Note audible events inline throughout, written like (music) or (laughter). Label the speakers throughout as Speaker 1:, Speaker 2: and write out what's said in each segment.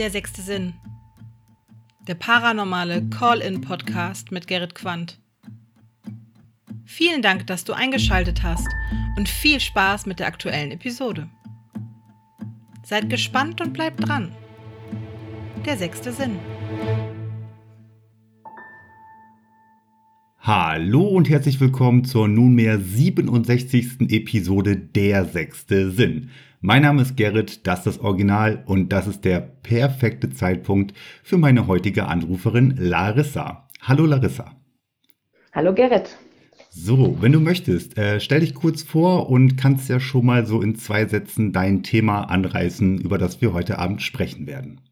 Speaker 1: Der sechste Sinn. Der paranormale Call-in-Podcast mit Gerrit Quandt. Vielen Dank, dass du eingeschaltet hast und viel Spaß mit der aktuellen Episode. Seid gespannt und bleibt dran. Der sechste Sinn.
Speaker 2: Hallo und herzlich willkommen zur nunmehr 67. Episode Der sechste Sinn. Mein Name ist Gerrit, das ist das Original und das ist der perfekte Zeitpunkt für meine heutige Anruferin Larissa. Hallo Larissa.
Speaker 3: Hallo Gerrit.
Speaker 2: So, wenn du möchtest, äh, stell dich kurz vor und kannst ja schon mal so in zwei Sätzen dein Thema anreißen, über das wir heute Abend sprechen werden.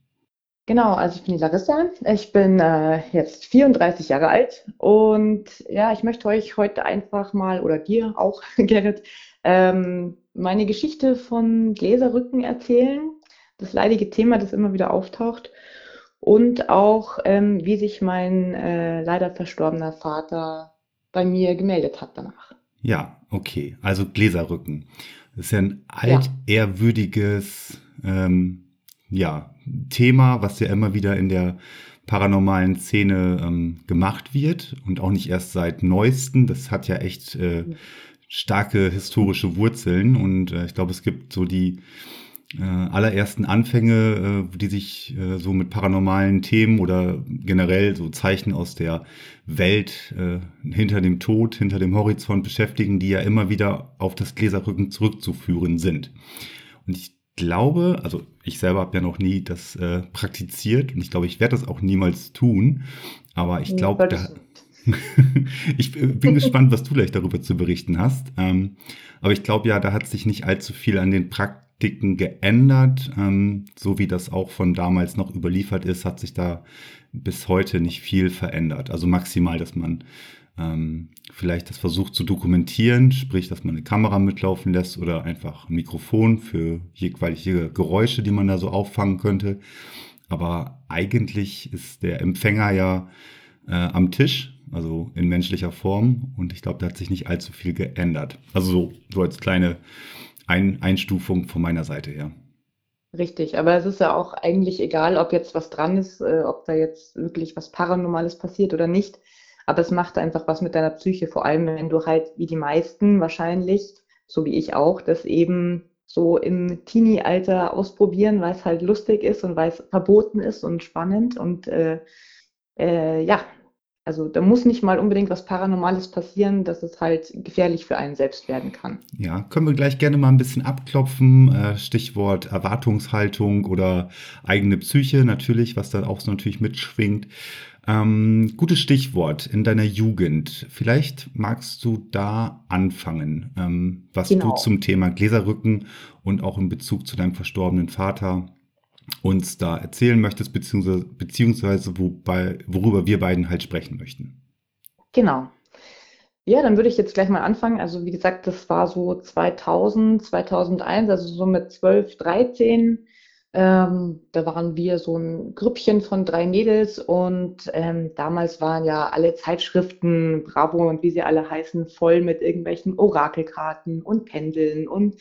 Speaker 3: Genau, also ich bin die Larissa. Ich bin äh, jetzt 34 Jahre alt und ja, ich möchte euch heute einfach mal oder dir auch, (laughs) Gerrit, ähm, meine Geschichte von Gläserrücken erzählen, das leidige Thema, das immer wieder auftaucht und auch, ähm, wie sich mein äh, leider verstorbener Vater bei mir gemeldet hat danach.
Speaker 2: Ja, okay. Also Gläserrücken. Das ist ja ein altehrwürdiges ähm, ja, Thema, was ja immer wieder in der paranormalen Szene ähm, gemacht wird und auch nicht erst seit neuesten. Das hat ja echt äh, starke historische Wurzeln und äh, ich glaube, es gibt so die äh, allerersten Anfänge, äh, die sich äh, so mit paranormalen Themen oder generell so Zeichen aus der Welt äh, hinter dem Tod, hinter dem Horizont beschäftigen, die ja immer wieder auf das Gläserrücken zurückzuführen sind. Und ich glaube, also ich selber habe ja noch nie das äh, praktiziert und ich glaube, ich werde das auch niemals tun, aber ich glaube, da (laughs) ich bin gespannt, was du gleich darüber zu berichten hast. Ähm, aber ich glaube ja, da hat sich nicht allzu viel an den Praktiken geändert. Ähm, so wie das auch von damals noch überliefert ist, hat sich da bis heute nicht viel verändert. Also maximal, dass man ähm, vielleicht das versucht zu dokumentieren, sprich, dass man eine Kamera mitlaufen lässt oder einfach ein Mikrofon für jegliche Geräusche, die man da so auffangen könnte. Aber eigentlich ist der Empfänger ja äh, am Tisch also in menschlicher Form. Und ich glaube, da hat sich nicht allzu viel geändert. Also so, so als kleine Ein Einstufung von meiner Seite her.
Speaker 3: Richtig, aber es ist ja auch eigentlich egal, ob jetzt was dran ist, äh, ob da jetzt wirklich was Paranormales passiert oder nicht. Aber es macht einfach was mit deiner Psyche, vor allem wenn du halt wie die meisten wahrscheinlich, so wie ich auch, das eben so im Teenie-Alter ausprobieren, weil es halt lustig ist und weil es verboten ist und spannend und äh, äh, ja, also da muss nicht mal unbedingt was Paranormales passieren, dass es halt gefährlich für einen selbst werden kann.
Speaker 2: Ja, können wir gleich gerne mal ein bisschen abklopfen. Äh, Stichwort Erwartungshaltung oder eigene Psyche natürlich, was da auch so natürlich mitschwingt. Ähm, gutes Stichwort in deiner Jugend. Vielleicht magst du da anfangen, ähm, was genau. du zum Thema Gläserrücken und auch in Bezug zu deinem verstorbenen Vater uns da erzählen möchtest, beziehungsweise, beziehungsweise wobei, worüber wir beiden halt sprechen möchten.
Speaker 3: Genau. Ja, dann würde ich jetzt gleich mal anfangen. Also wie gesagt, das war so 2000, 2001, also so mit 12, 13. Ähm, da waren wir so ein Grüppchen von drei Mädels und ähm, damals waren ja alle Zeitschriften, Bravo und wie sie alle heißen, voll mit irgendwelchen Orakelkarten und Pendeln und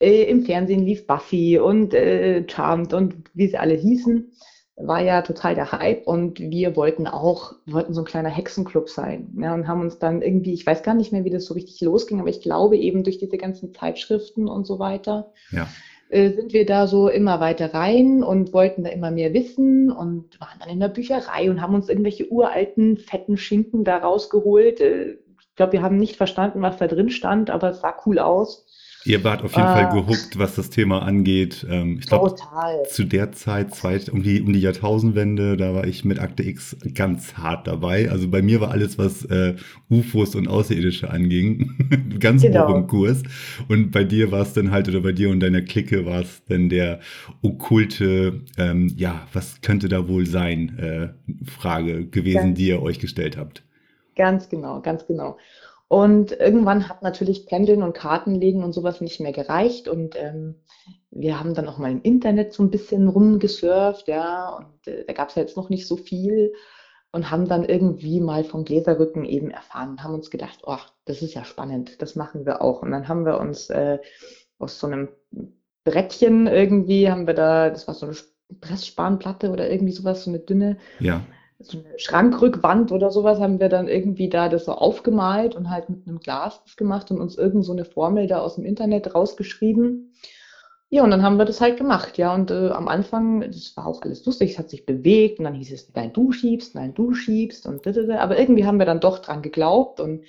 Speaker 3: äh, Im Fernsehen lief Buffy und äh, Charmed und wie sie alle hießen. War ja total der Hype und wir wollten auch, wir wollten so ein kleiner Hexenclub sein. Ja, und haben uns dann irgendwie, ich weiß gar nicht mehr, wie das so richtig losging, aber ich glaube eben durch diese ganzen Zeitschriften und so weiter. Ja äh, sind wir da so immer weiter rein und wollten da immer mehr wissen und waren dann in der Bücherei und haben uns irgendwelche uralten, fetten Schinken da rausgeholt. Äh, ich glaube, wir haben nicht verstanden, was da drin stand, aber es sah cool aus.
Speaker 2: Ihr wart auf jeden äh, Fall gehuckt, was das Thema angeht. Ähm, ich glaube, zu der Zeit, Zeit um, die, um die Jahrtausendwende, da war ich mit Akte X ganz hart dabei. Also bei mir war alles, was äh, UFOs und Außerirdische anging, (laughs) ganz genau. hoch im Kurs. Und bei dir war es dann halt, oder bei dir und deiner Clique war es dann der okkulte, ähm, ja, was könnte da wohl sein, äh, Frage gewesen, ganz, die ihr euch gestellt habt.
Speaker 3: Ganz genau, ganz genau. Und irgendwann hat natürlich Pendeln und Kartenlegen und sowas nicht mehr gereicht. Und ähm, wir haben dann auch mal im Internet so ein bisschen rumgesurft, ja, und äh, da gab es ja jetzt noch nicht so viel und haben dann irgendwie mal vom Gläserrücken eben erfahren und haben uns gedacht, oh, das ist ja spannend, das machen wir auch. Und dann haben wir uns äh, aus so einem Brettchen irgendwie, haben wir da, das war so eine Pressspanplatte oder irgendwie sowas, so eine dünne,
Speaker 2: Ja.
Speaker 3: So eine Schrankrückwand oder sowas, haben wir dann irgendwie da das so aufgemalt und halt mit einem Glas das gemacht und uns irgend so eine Formel da aus dem Internet rausgeschrieben. Ja, und dann haben wir das halt gemacht, ja. Und äh, am Anfang, das war auch alles lustig, es hat sich bewegt und dann hieß es, nein, du schiebst, nein, du schiebst und da, da, da. Aber irgendwie haben wir dann doch dran geglaubt und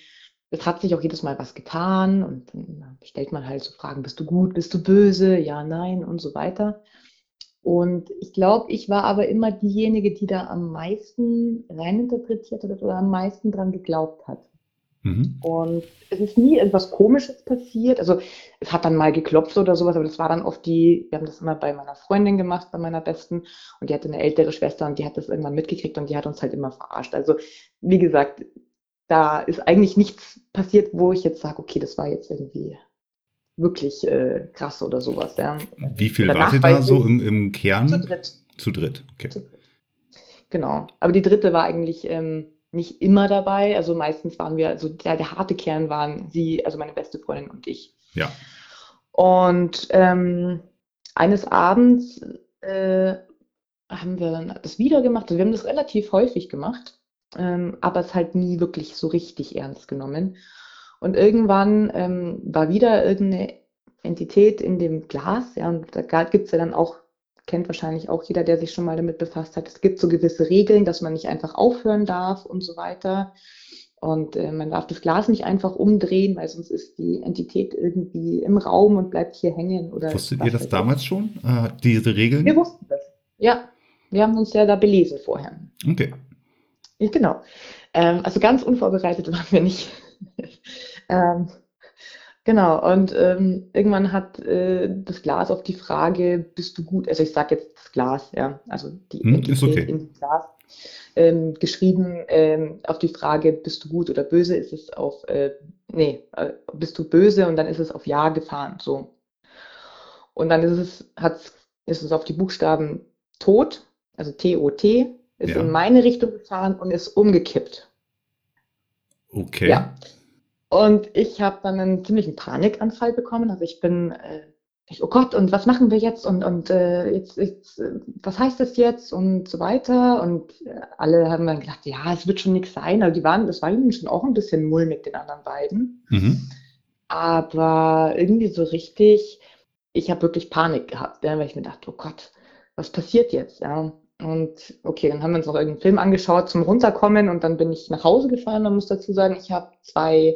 Speaker 3: es hat sich auch jedes Mal was getan und dann stellt man halt so Fragen, bist du gut, bist du böse, ja, nein und so weiter. Und ich glaube, ich war aber immer diejenige, die da am meisten reininterpretiert hat oder am meisten dran geglaubt hat.
Speaker 2: Mhm.
Speaker 3: Und es ist nie etwas Komisches passiert. Also es hat dann mal geklopft oder sowas, aber das war dann oft die, wir haben das immer bei meiner Freundin gemacht, bei meiner Besten. Und die hatte eine ältere Schwester und die hat das irgendwann mitgekriegt und die hat uns halt immer verarscht. Also wie gesagt, da ist eigentlich nichts passiert, wo ich jetzt sage, okay, das war jetzt irgendwie wirklich äh, krass oder sowas. Ja.
Speaker 2: Wie viel
Speaker 3: Danach
Speaker 2: wart ihr da so im, im Kern?
Speaker 3: Zu dritt.
Speaker 2: Zu dritt. Okay.
Speaker 3: Zu dritt. Genau. Aber die dritte war eigentlich ähm, nicht immer dabei. Also meistens waren wir, also der, der harte Kern waren sie, also meine beste Freundin und ich.
Speaker 2: Ja.
Speaker 3: Und ähm, eines Abends äh, haben wir dann das wieder gemacht. Also wir haben das relativ häufig gemacht, ähm, aber es halt nie wirklich so richtig ernst genommen. Und irgendwann ähm, war wieder irgendeine Entität in dem Glas, ja, und da gibt es ja dann auch, kennt wahrscheinlich auch jeder, der sich schon mal damit befasst hat, es gibt so gewisse Regeln, dass man nicht einfach aufhören darf und so weiter. Und äh, man darf das Glas nicht einfach umdrehen, weil sonst ist die Entität irgendwie im Raum und bleibt hier hängen. Oder
Speaker 2: Wusstet ihr das damals schon? Äh, diese Regeln?
Speaker 3: Wir wussten das. Ja, wir haben uns ja da belesen vorher.
Speaker 2: Okay.
Speaker 3: Genau. Ähm, also ganz unvorbereitet (laughs) waren wir nicht. Ähm, genau. Und ähm, irgendwann hat äh, das Glas auf die Frage, bist du gut? Also ich sage jetzt das Glas, ja, also die
Speaker 2: Hm,
Speaker 3: Entität
Speaker 2: okay.
Speaker 3: in dem Glas. Ähm, geschrieben ähm, auf die Frage, bist du gut oder böse, ist es auf, äh, nee, äh, bist du böse und dann ist es auf Ja gefahren, so. Und dann ist es, hat's, ist es auf die Buchstaben Tod, also T-O-T, ist
Speaker 2: Ja.
Speaker 3: in meine Richtung gefahren und ist umgekippt.
Speaker 2: Okay.
Speaker 3: Ja. Und ich habe dann einen ziemlichen Panikanfall bekommen. Also ich bin, äh, ich, oh Gott, und was machen wir jetzt? Und, und äh, jetzt, jetzt, äh, was heißt das jetzt? Und so weiter. Und äh, alle haben dann gedacht, ja, es wird schon nichts sein. Also die waren, das war ihnen schon auch ein bisschen mulmig, den anderen beiden.
Speaker 2: Mhm.
Speaker 3: Aber irgendwie so richtig, ich habe wirklich Panik gehabt, weil ich mir dachte, oh Gott, was passiert jetzt? Ja. Und okay, dann haben wir uns noch irgendeinen Film angeschaut zum Runterkommen und dann bin ich nach Hause gefahren. Man muss dazu sagen, ich habe zwei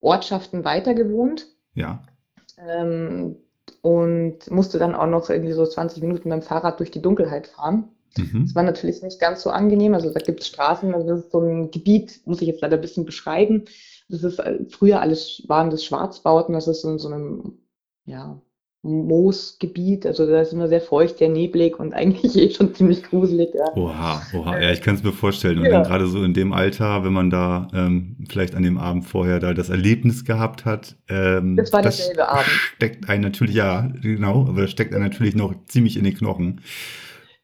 Speaker 3: Ortschaften weiter gewohnt
Speaker 2: Ja.
Speaker 3: ähm, und musste dann auch noch irgendwie so 20 Minuten mit dem Fahrrad durch die Dunkelheit fahren.
Speaker 2: Mhm.
Speaker 3: Das war natürlich nicht ganz so angenehm. Also da gibt es Straßen, also das ist so ein Gebiet, muss ich jetzt leider ein bisschen beschreiben. Das ist äh, früher alles waren das Schwarzbauten, das ist in so einem ja, Moosgebiet, also da ist immer sehr feucht, sehr neblig und (laughs) eigentlich eh schon ziemlich gruselig. Ja.
Speaker 2: Oha, oha, ja, ich kann es mir vorstellen. Und
Speaker 3: Ja.
Speaker 2: dann gerade so in dem Alter, wenn man da ähm, vielleicht an dem Abend vorher da das Erlebnis gehabt hat, ähm,
Speaker 3: Das war derselbe Abend.
Speaker 2: steckt einen natürlich, ja, genau, aber das steckt einen natürlich noch ziemlich in den Knochen.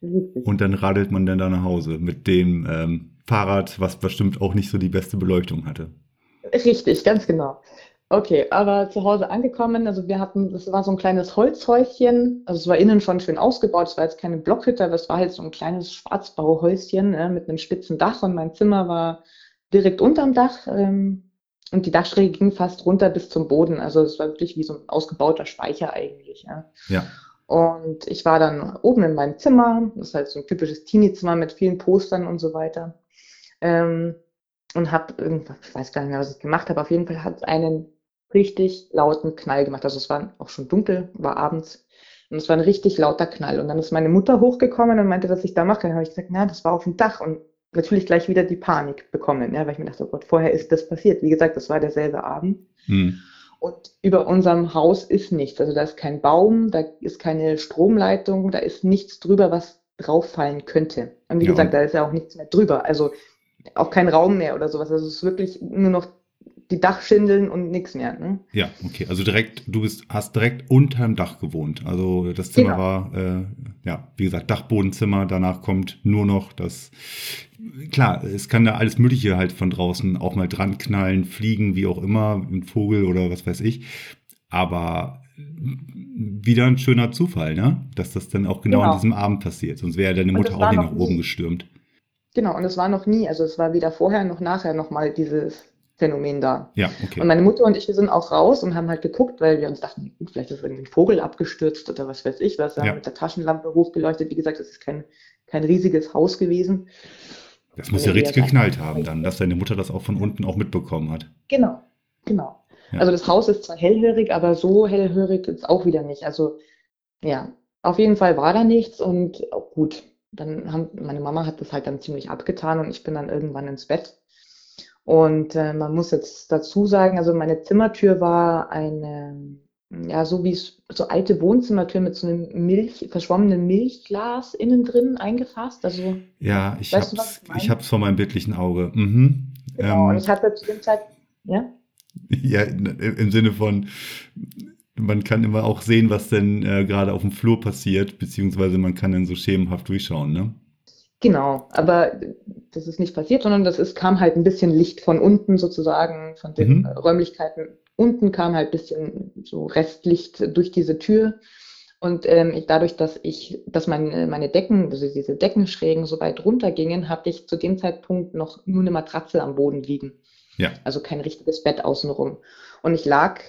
Speaker 3: Richtig.
Speaker 2: Und dann radelt man dann da nach Hause mit dem ähm, Fahrrad, was bestimmt auch nicht so die beste Beleuchtung hatte.
Speaker 3: Richtig, ganz genau. Okay, aber zu Hause angekommen, also wir hatten, das war so ein kleines Holzhäuschen, also es war innen schon schön ausgebaut, es war jetzt keine Blockhütte, aber es war halt so ein kleines Schwarzbauhäuschen äh, mit einem spitzen Dach und mein Zimmer war direkt unterm Dach ähm, und die Dachschräge ging fast runter bis zum Boden, also es war wirklich wie so ein ausgebauter Speicher eigentlich. Ja.
Speaker 2: Ja.
Speaker 3: Und ich war dann oben in meinem Zimmer, das ist halt so ein typisches Teenie-Zimmer mit vielen Postern und so weiter. Ähm, und habe irgendwas, ich weiß gar nicht mehr, was ich gemacht habe, auf jeden Fall hat es einen richtig lauten Knall gemacht. Also es war auch schon dunkel, war abends. Und es war ein richtig lauter Knall. Und dann ist meine Mutter hochgekommen und meinte, was ich da mache. Dann habe ich gesagt, na, das war auf dem Dach. Und natürlich gleich wieder die Panik bekommen, ja, weil ich mir dachte, oh Gott, vorher ist das passiert. Wie gesagt, das war derselbe Abend.
Speaker 2: Hm.
Speaker 3: Und über unserem Haus ist nichts. Also da ist kein Baum, da ist keine Stromleitung, da ist nichts drüber, was drauf fallen könnte. Und wie
Speaker 2: Ja,
Speaker 3: gesagt, da ist ja auch nichts mehr drüber. Also auch kein Raum mehr oder sowas. Also es ist wirklich nur noch die Dachschindeln und nichts mehr. Ne?
Speaker 2: Ja, okay. Also direkt, du bist, hast direkt unterm Dach gewohnt. Also das Zimmer
Speaker 3: Genau.
Speaker 2: war, äh, ja, wie gesagt, Dachbodenzimmer. Danach kommt nur noch das. Klar, es kann da alles Mögliche halt von draußen auch mal dran knallen, fliegen, wie auch immer, ein Vogel oder was weiß ich. Aber wieder ein schöner Zufall, ne? Dass das dann auch genau, genau. an diesem Abend passiert. Sonst wäre deine Mutter auch nicht nach oben gestürmt.
Speaker 3: Genau, und es war noch nie, also es war weder vorher noch nachher nochmal dieses Phänomen da.
Speaker 2: Ja, okay.
Speaker 3: Und meine Mutter und ich, wir sind auch raus und haben halt geguckt, weil wir uns dachten, gut, vielleicht ist irgendwie ein Vogel abgestürzt oder was weiß ich was. Wir ja. haben mit der Taschenlampe hochgeleuchtet. Wie gesagt, es ist kein, kein riesiges Haus gewesen.
Speaker 2: Das muss ja richtig geknallt haben dann, dass deine Mutter das auch von unten auch mitbekommen hat.
Speaker 3: Genau, genau. Ja. Also das Haus ist zwar hellhörig, aber so hellhörig ist auch wieder nicht. Also ja, auf jeden Fall war da nichts und auch gut. Dann haben, meine Mama hat das halt dann ziemlich abgetan und ich bin dann irgendwann ins Bett. Und äh, man muss jetzt dazu sagen, also meine Zimmertür war eine, ja, so wie es so alte Wohnzimmertür mit so einem Milch, verschwommenen Milchglas innen drin eingefasst. Also,
Speaker 2: ja, ich habe es ich hab's vor meinem bildlichen Auge. Mhm.
Speaker 3: Genau, ähm, und ich hatte zu dem Zeit, ja?
Speaker 2: Ja, im Sinne von, man kann immer auch sehen, was denn äh, gerade auf dem Flur passiert, beziehungsweise man kann dann so schemenhaft durchschauen, ne?
Speaker 3: Genau, aber das ist nicht passiert, sondern das ist, kam halt ein bisschen Licht von unten sozusagen, von den mhm. Räumlichkeiten. Unten kam halt ein bisschen so Restlicht durch diese Tür. Und ähm, ich, dadurch, dass ich, dass meine, meine Decken, also diese Deckenschrägen so weit runtergingen, hatte ich zu dem Zeitpunkt noch nur eine Matratze am Boden liegen.
Speaker 2: Ja.
Speaker 3: Also kein richtiges Bett außenrum. Und ich lag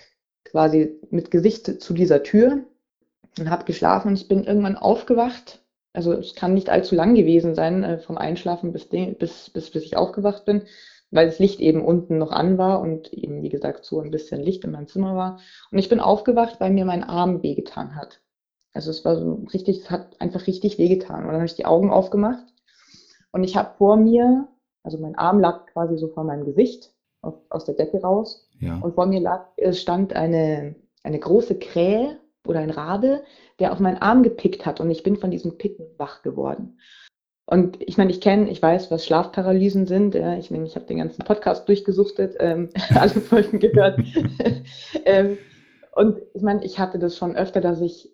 Speaker 3: quasi mit Gesicht zu dieser Tür und habe geschlafen und ich bin irgendwann aufgewacht. Also es kann nicht allzu lang gewesen sein, äh, vom Einschlafen bis, bis, bis, bis ich aufgewacht bin, weil das Licht eben unten noch an war und eben, wie gesagt, so ein bisschen Licht in meinem Zimmer war. Und ich bin aufgewacht, weil mir mein Arm wehgetan hat. Also es war so richtig, es hat einfach richtig wehgetan. Und dann habe ich die Augen aufgemacht und ich habe vor mir, also mein Arm lag quasi so vor meinem Gesicht aus, aus der Decke raus.
Speaker 2: Ja.
Speaker 3: Und vor mir lag, es stand eine, eine große Krähe oder ein Rabe, der auf meinen Arm gepickt hat und ich bin von diesem Picken wach geworden. Und ich meine, ich kenne, ich weiß, was Schlafparalysen sind. Ja, ich meine, ich habe den ganzen Podcast durchgesuchtet, ähm, (laughs) alle Folgen gehört. (laughs) ähm, und ich meine, ich hatte das schon öfter, dass ich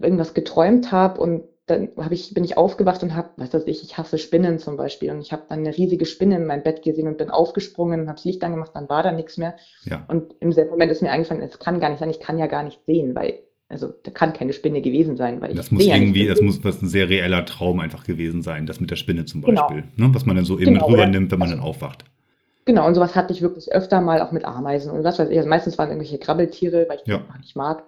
Speaker 3: irgendwas geträumt habe und dann hab ich, bin ich aufgewacht und habe, was weiß ich, ich hasse Spinnen zum Beispiel. Und ich habe dann eine riesige Spinne in mein Bett gesehen und bin aufgesprungen und habe das Licht angemacht, dann war da nichts mehr.
Speaker 2: Ja.
Speaker 3: Und im selben Moment ist mir eingefallen, es kann gar nicht sein, ich kann ja gar nicht sehen, weil, also da kann keine Spinne gewesen sein, weil
Speaker 2: das muss irgendwie, ja das muss was ein sehr reeller Traum einfach gewesen sein, das mit der Spinne zum genau. Beispiel, genau. ne, was man dann so eben genau, rübernimmt, wenn man also, dann aufwacht.
Speaker 3: Genau, und sowas hatte ich wirklich öfter mal auch mit Ameisen und was weiß ich. Also meistens waren irgendwelche Krabbeltiere, weil ich
Speaker 2: ja.
Speaker 3: das nicht mag.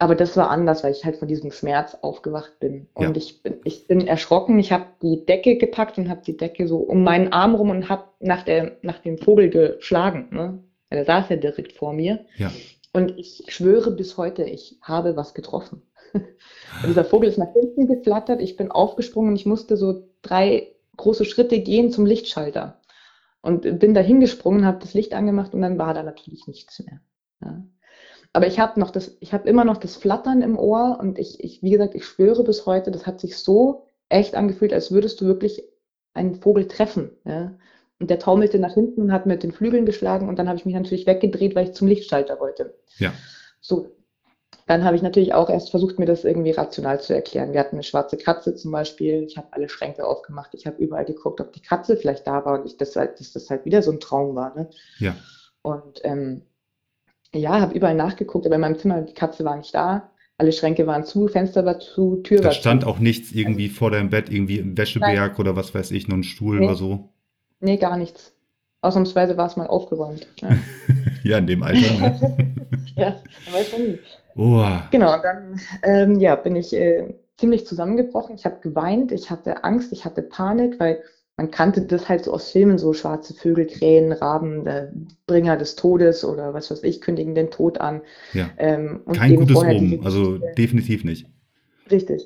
Speaker 3: Aber das war anders, weil ich halt von diesem Schmerz aufgewacht bin. Und ja. ich, bin, ich bin erschrocken. Ich habe die Decke gepackt und habe die Decke so um meinen Arm rum und habe nach, nach dem Vogel geschlagen. Ne? Der saß ja direkt vor mir.
Speaker 2: Ja.
Speaker 3: Und ich schwöre bis heute, ich habe was getroffen. (laughs) und dieser Vogel ist nach hinten geflattert. Ich bin aufgesprungen und ich musste so drei große Schritte gehen zum Lichtschalter. Und bin da hingesprungen, habe das Licht angemacht und dann war da natürlich nichts mehr. Ja. Aber ich habe noch das, ich habe immer noch das Flattern im Ohr und ich, ich, wie gesagt, ich schwöre bis heute, das hat sich so echt angefühlt, als würdest du wirklich einen Vogel treffen. Ja? Und der taumelte nach hinten und hat mit den Flügeln geschlagen und dann habe ich mich natürlich weggedreht, weil ich zum Lichtschalter wollte.
Speaker 2: Ja.
Speaker 3: So. Dann habe ich natürlich auch erst versucht, mir das irgendwie rational zu erklären. Wir hatten eine schwarze Katze zum Beispiel. Ich habe alle Schränke aufgemacht. Ich habe überall geguckt, ob die Katze vielleicht da war und ich, das, halt, dass das halt wieder so ein Traum war. Ne?
Speaker 2: Ja.
Speaker 3: Und ähm, ja, habe überall nachgeguckt, aber in meinem Zimmer, die Katze war nicht da. Alle Schränke waren zu, Fenster war zu, Tür
Speaker 2: da
Speaker 3: war
Speaker 2: zu. Da stand auch nichts irgendwie vor deinem Bett, irgendwie ein Wäscheberg Nein. oder was weiß ich, noch ein Stuhl nee. oder so.
Speaker 3: Nee, gar nichts. Ausnahmsweise war es mal aufgeräumt.
Speaker 2: Ja, (laughs) ja in dem Alter. Ne? (laughs)
Speaker 3: ja, weiß man nie.
Speaker 2: Oh.
Speaker 3: Genau, und dann ähm, ja, bin ich äh, ziemlich zusammengebrochen. Ich habe geweint, ich hatte Angst, ich hatte Panik, weil man kannte das halt so aus Filmen, so schwarze Vögel, Krähen, Raben, der Bringer des Todes oder was weiß ich, kündigen den Tod an.
Speaker 2: Ja. Ähm, Kein gutes Omen, also definitiv nicht.
Speaker 3: Richtig.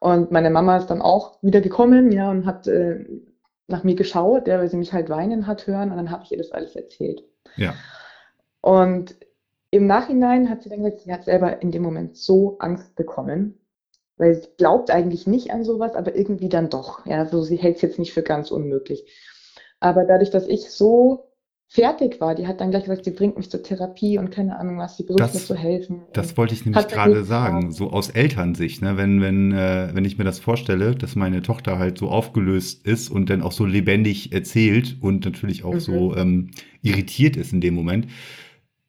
Speaker 3: Und meine Mama ist dann auch wieder gekommen, ja, und hat äh, nach mir geschaut, ja, weil sie mich halt weinen hat hören und dann habe ich ihr das alles erzählt.
Speaker 2: Ja.
Speaker 3: Und im Nachhinein hat sie dann gesagt, sie hat selber in dem Moment so Angst bekommen, weil sie glaubt eigentlich nicht an sowas, aber irgendwie dann doch. Ja, so sie hält es jetzt nicht für ganz unmöglich. Aber dadurch, dass ich so fertig war, die hat dann gleich gesagt, sie bringt mich zur Therapie und keine Ahnung was, sie versucht das, mir zu helfen.
Speaker 2: Das wollte ich nämlich gerade sagen, so aus Elternsicht, ne? wenn, wenn, äh, wenn ich mir das vorstelle, dass meine Tochter halt so aufgelöst ist und dann auch so lebendig erzählt und natürlich auch mhm. so ähm, irritiert ist in dem Moment,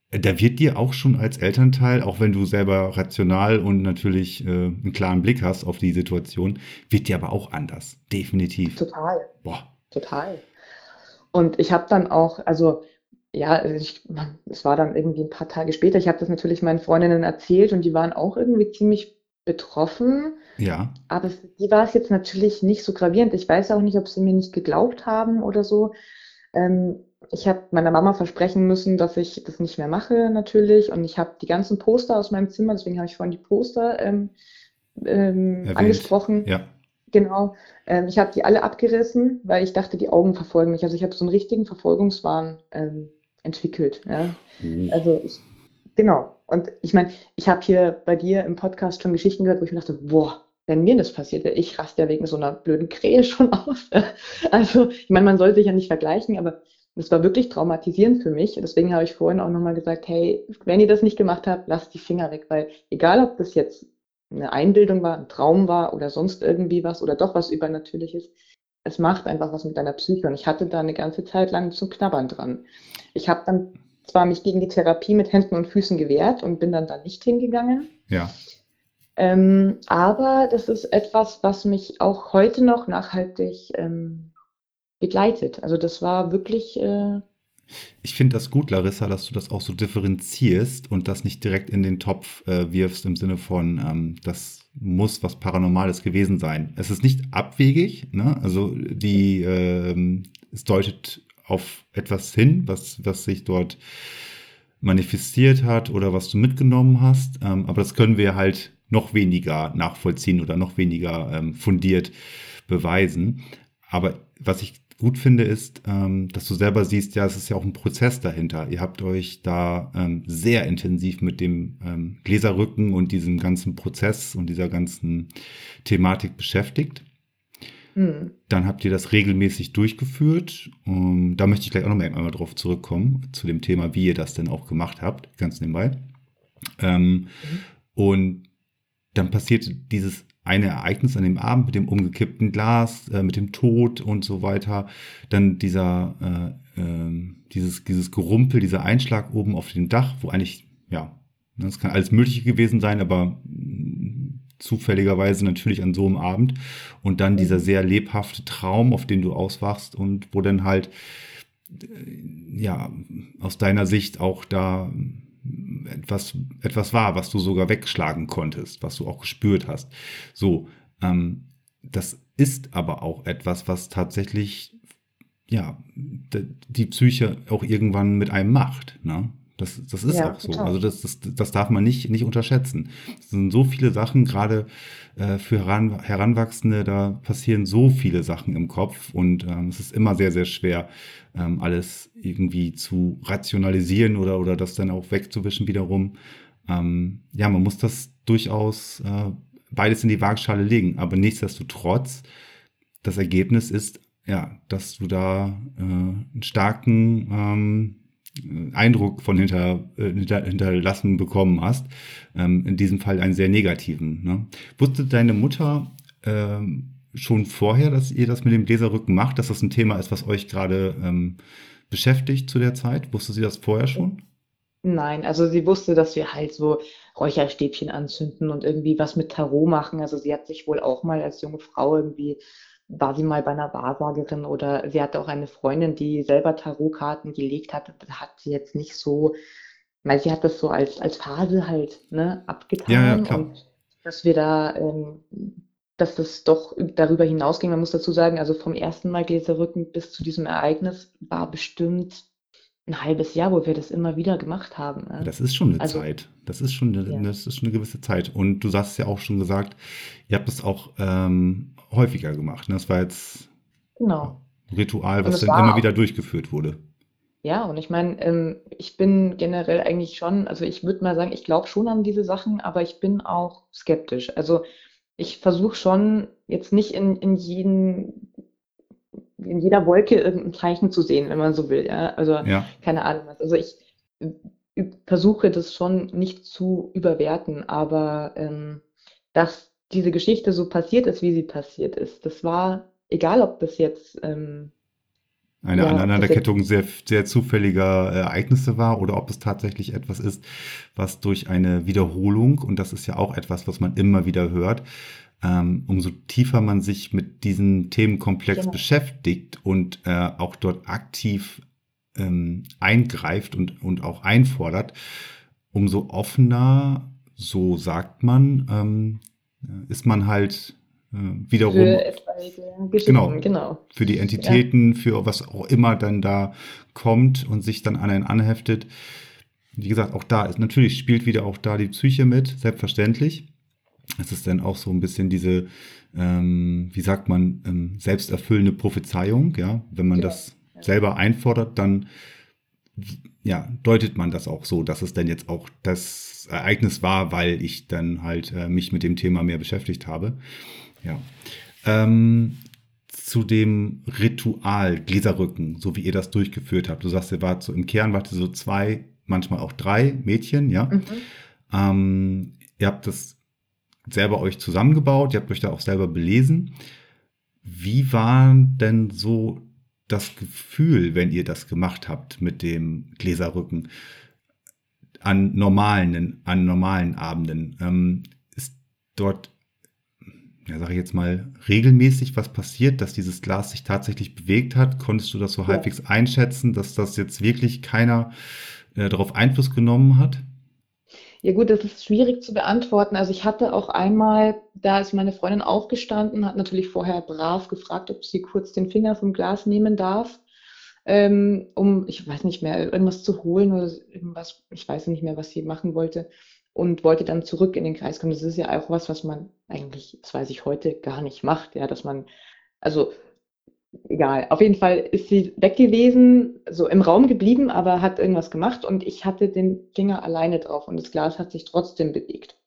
Speaker 2: da wird dir auch schon als Elternteil, auch wenn du selber rational und natürlich äh, einen klaren Blick hast auf die Situation, wird dir aber auch anders. Definitiv.
Speaker 3: Total. Boah. Total. Und ich habe dann auch, also ja, ich, es war dann irgendwie ein paar Tage später, ich habe das natürlich meinen Freundinnen erzählt und die waren auch irgendwie ziemlich betroffen.
Speaker 2: Ja.
Speaker 3: Aber für die war es jetzt natürlich nicht so gravierend. Ich weiß auch nicht, ob sie mir nicht geglaubt haben oder so. Ähm, ich habe meiner Mama versprechen müssen, dass ich das nicht mehr mache, natürlich. Und ich habe die ganzen Poster aus meinem Zimmer, deswegen habe ich vorhin die Poster ähm, ähm, angesprochen.
Speaker 2: Ja.
Speaker 3: Genau. Ähm, ich habe die alle abgerissen, weil ich dachte, die Augen verfolgen mich. Also ich habe so einen richtigen Verfolgungswahn ähm, entwickelt. Ja. Mhm. Also ich, genau. Und ich meine, ich habe hier bei dir im Podcast schon Geschichten gehört, wo ich mir dachte, boah, wenn mir das passiert, ich raste ja wegen so einer blöden Krähe schon (laughs) aus. Also, ich meine, man soll sich ja nicht vergleichen, aber das war wirklich traumatisierend für mich. Deswegen habe ich vorhin auch nochmal gesagt, hey, wenn ihr das nicht gemacht habt, lasst die Finger weg, weil egal, ob das jetzt eine Einbildung war, ein Traum war oder sonst irgendwie was oder doch was Übernatürliches, es macht einfach was mit deiner Psyche. Und ich hatte da eine ganze Zeit lang zum Knabbern dran. Ich habe dann zwar mich gegen die Therapie mit Händen und Füßen gewehrt und bin dann da nicht hingegangen.
Speaker 2: Ja.
Speaker 3: Ähm, aber das ist etwas, was mich auch heute noch nachhaltig ähm, begleitet. Also das war wirklich. Äh,
Speaker 2: ich finde das gut, Larissa, dass du das auch so differenzierst und das nicht direkt in den Topf äh, wirfst im Sinne von, ähm, das muss was Paranormales gewesen sein. Es ist nicht abwegig, ne? also die, äh, es deutet auf etwas hin, was, was sich dort manifestiert hat oder was du mitgenommen hast, ähm, aber das können wir halt noch weniger nachvollziehen oder noch weniger ähm, fundiert beweisen. Aber was ich gut finde, ist, ähm, dass du selber siehst, ja, es ist ja auch ein Prozess dahinter. Ihr habt euch da ähm, sehr intensiv mit dem ähm, Gläserrücken und diesem ganzen Prozess und dieser ganzen Thematik beschäftigt. Mhm. Dann habt ihr das regelmäßig durchgeführt. Um, da möchte ich gleich auch noch mal einmal drauf zurückkommen, zu dem Thema, wie ihr das denn auch gemacht habt, ganz nebenbei. Ähm, mhm. Und dann passierte dieses eine Ereignis an dem Abend mit dem umgekippten Glas, äh, mit dem Tod und so weiter. Dann dieser, äh, äh, dieses, dieses Gerumpel, dieser Einschlag oben auf dem Dach, wo eigentlich, ja, das kann alles Mögliche gewesen sein, aber mh, zufälligerweise natürlich an so einem Abend. Und dann dieser sehr lebhafte Traum, auf den du auswachst und wo dann halt, äh, ja, aus deiner Sicht auch da etwas, etwas war, was du sogar wegschlagen konntest, was du auch gespürt hast. So, ähm, das ist aber auch etwas, was tatsächlich, ja, die Psyche auch irgendwann mit einem macht. Ne? Das, das ist ja, auch so. Total. Also das, das, das darf man nicht, nicht unterschätzen. Es sind so viele Sachen, gerade äh, für Heran, Heranwachsende, da passieren so viele Sachen im Kopf und ähm, es ist immer sehr, sehr schwer, ähm, alles irgendwie zu rationalisieren oder, oder das dann auch wegzuwischen wiederum. Ähm, ja, man muss das durchaus äh, beides in die Waagschale legen, aber nichtsdestotrotz, das Ergebnis ist, ja, dass du da äh, einen starken ähm, Eindruck von hinter, äh, hinter, hinterlassen bekommen hast. Ähm, in diesem Fall einen sehr negativen. Ne? Wusste deine Mutter ähm, schon vorher, dass ihr das mit dem Gläserrücken macht, dass das ein Thema ist, was euch gerade ähm, beschäftigt zu der Zeit? Wusste sie das vorher schon?
Speaker 3: Nein, also sie wusste, dass wir halt so Räucherstäbchen anzünden und irgendwie was mit Tarot machen. Also sie hat sich wohl auch mal als junge Frau irgendwie war sie mal bei einer Wahrsagerin oder sie hatte auch eine Freundin, die selber Tarotkarten gelegt hat. Das hat sie jetzt nicht so, weil sie hat das so als, als Phase halt ne, abgetan.
Speaker 2: Ja, ja, klar.
Speaker 3: Und dass wir da, ähm, dass das doch darüber hinausging. Man muss dazu sagen, also vom ersten Mal Gläserrücken bis zu diesem Ereignis war bestimmt ein halbes Jahr, wo wir das immer wieder gemacht haben.
Speaker 2: Ne? Das ist schon eine also, Zeit. Das ist schon eine, ja. das ist schon eine gewisse Zeit. Und du hast ja auch schon gesagt, ihr habt das auch ähm, häufiger gemacht. Ne? Das war jetzt
Speaker 3: genau.
Speaker 2: ein Ritual, was dann immer wieder durchgeführt wurde.
Speaker 3: Ja, und ich meine, ähm, ich bin generell eigentlich schon, also ich würde mal sagen, ich glaube schon an diese Sachen, aber ich bin auch skeptisch. Also ich versuche schon jetzt nicht in, in jeden in jeder Wolke irgendein Zeichen zu sehen, wenn man so will. Ja? Also ja. keine Ahnung was. Also ich versuche das schon nicht zu überwerten, aber ähm, dass diese Geschichte so passiert ist, wie sie passiert ist, das war egal, ob das jetzt ähm,
Speaker 2: eine
Speaker 3: Ja,
Speaker 2: Aneinanderkettung sehr, sehr zufälliger Ereignisse war oder ob es tatsächlich etwas ist, was durch eine Wiederholung, und das ist ja auch etwas, was man immer wieder hört, ähm, umso tiefer man sich mit diesem Themenkomplex
Speaker 3: genau,
Speaker 2: beschäftigt und äh, auch dort aktiv ähm, eingreift und, und auch einfordert, umso offener, so sagt man, ähm, ist man halt äh, wiederum
Speaker 3: für
Speaker 2: Genau,
Speaker 3: genau.
Speaker 2: für die
Speaker 3: Ja,
Speaker 2: Entitäten, für was auch immer dann da kommt und sich dann an einen anheftet. Wie gesagt, auch da ist natürlich spielt wieder auch da die Psyche mit, selbstverständlich. Es ist dann auch so ein bisschen diese, ähm, wie sagt man, ähm, selbsterfüllende Prophezeiung, ja. Wenn man
Speaker 3: genau.
Speaker 2: das
Speaker 3: Ja.
Speaker 2: selber einfordert, dann ja, deutet man das auch so, dass es dann jetzt auch das Ereignis war, weil ich dann halt äh, mich mit dem Thema mehr beschäftigt habe. Ja. Ähm, zu dem Ritual Gläserrücken, so wie ihr das durchgeführt habt. Du sagst, ihr wart so im Kern, wart ihr so zwei, manchmal auch drei Mädchen, ja.
Speaker 3: Mhm.
Speaker 2: Ähm, ihr habt das selber euch zusammengebaut, ihr habt euch da auch selber belesen. Wie war denn so das Gefühl, wenn ihr das gemacht habt mit dem Gläserrücken an normalen, an normalen Abenden? Ähm, ist dort, ja, sage ich jetzt mal, regelmäßig was passiert, dass dieses Glas sich tatsächlich bewegt hat? Konntest du das so
Speaker 3: Ja.
Speaker 2: halbwegs einschätzen, dass das jetzt wirklich keiner äh, darauf Einfluss genommen hat?
Speaker 3: Ja gut, das ist schwierig zu beantworten. Also ich hatte auch einmal, da ist meine Freundin aufgestanden, hat natürlich vorher brav gefragt, ob sie kurz den Finger vom Glas nehmen darf, ähm, um, ich weiß nicht mehr, irgendwas zu holen oder irgendwas, ich weiß nicht mehr, was sie machen wollte und wollte dann zurück in den Kreis kommen. Das ist ja auch was, was man eigentlich, das weiß ich heute, gar nicht macht, ja, dass man, also Egal, auf jeden Fall ist sie weg gewesen, so im Raum geblieben, aber hat irgendwas gemacht und ich hatte den Finger alleine drauf und das Glas hat sich trotzdem bewegt.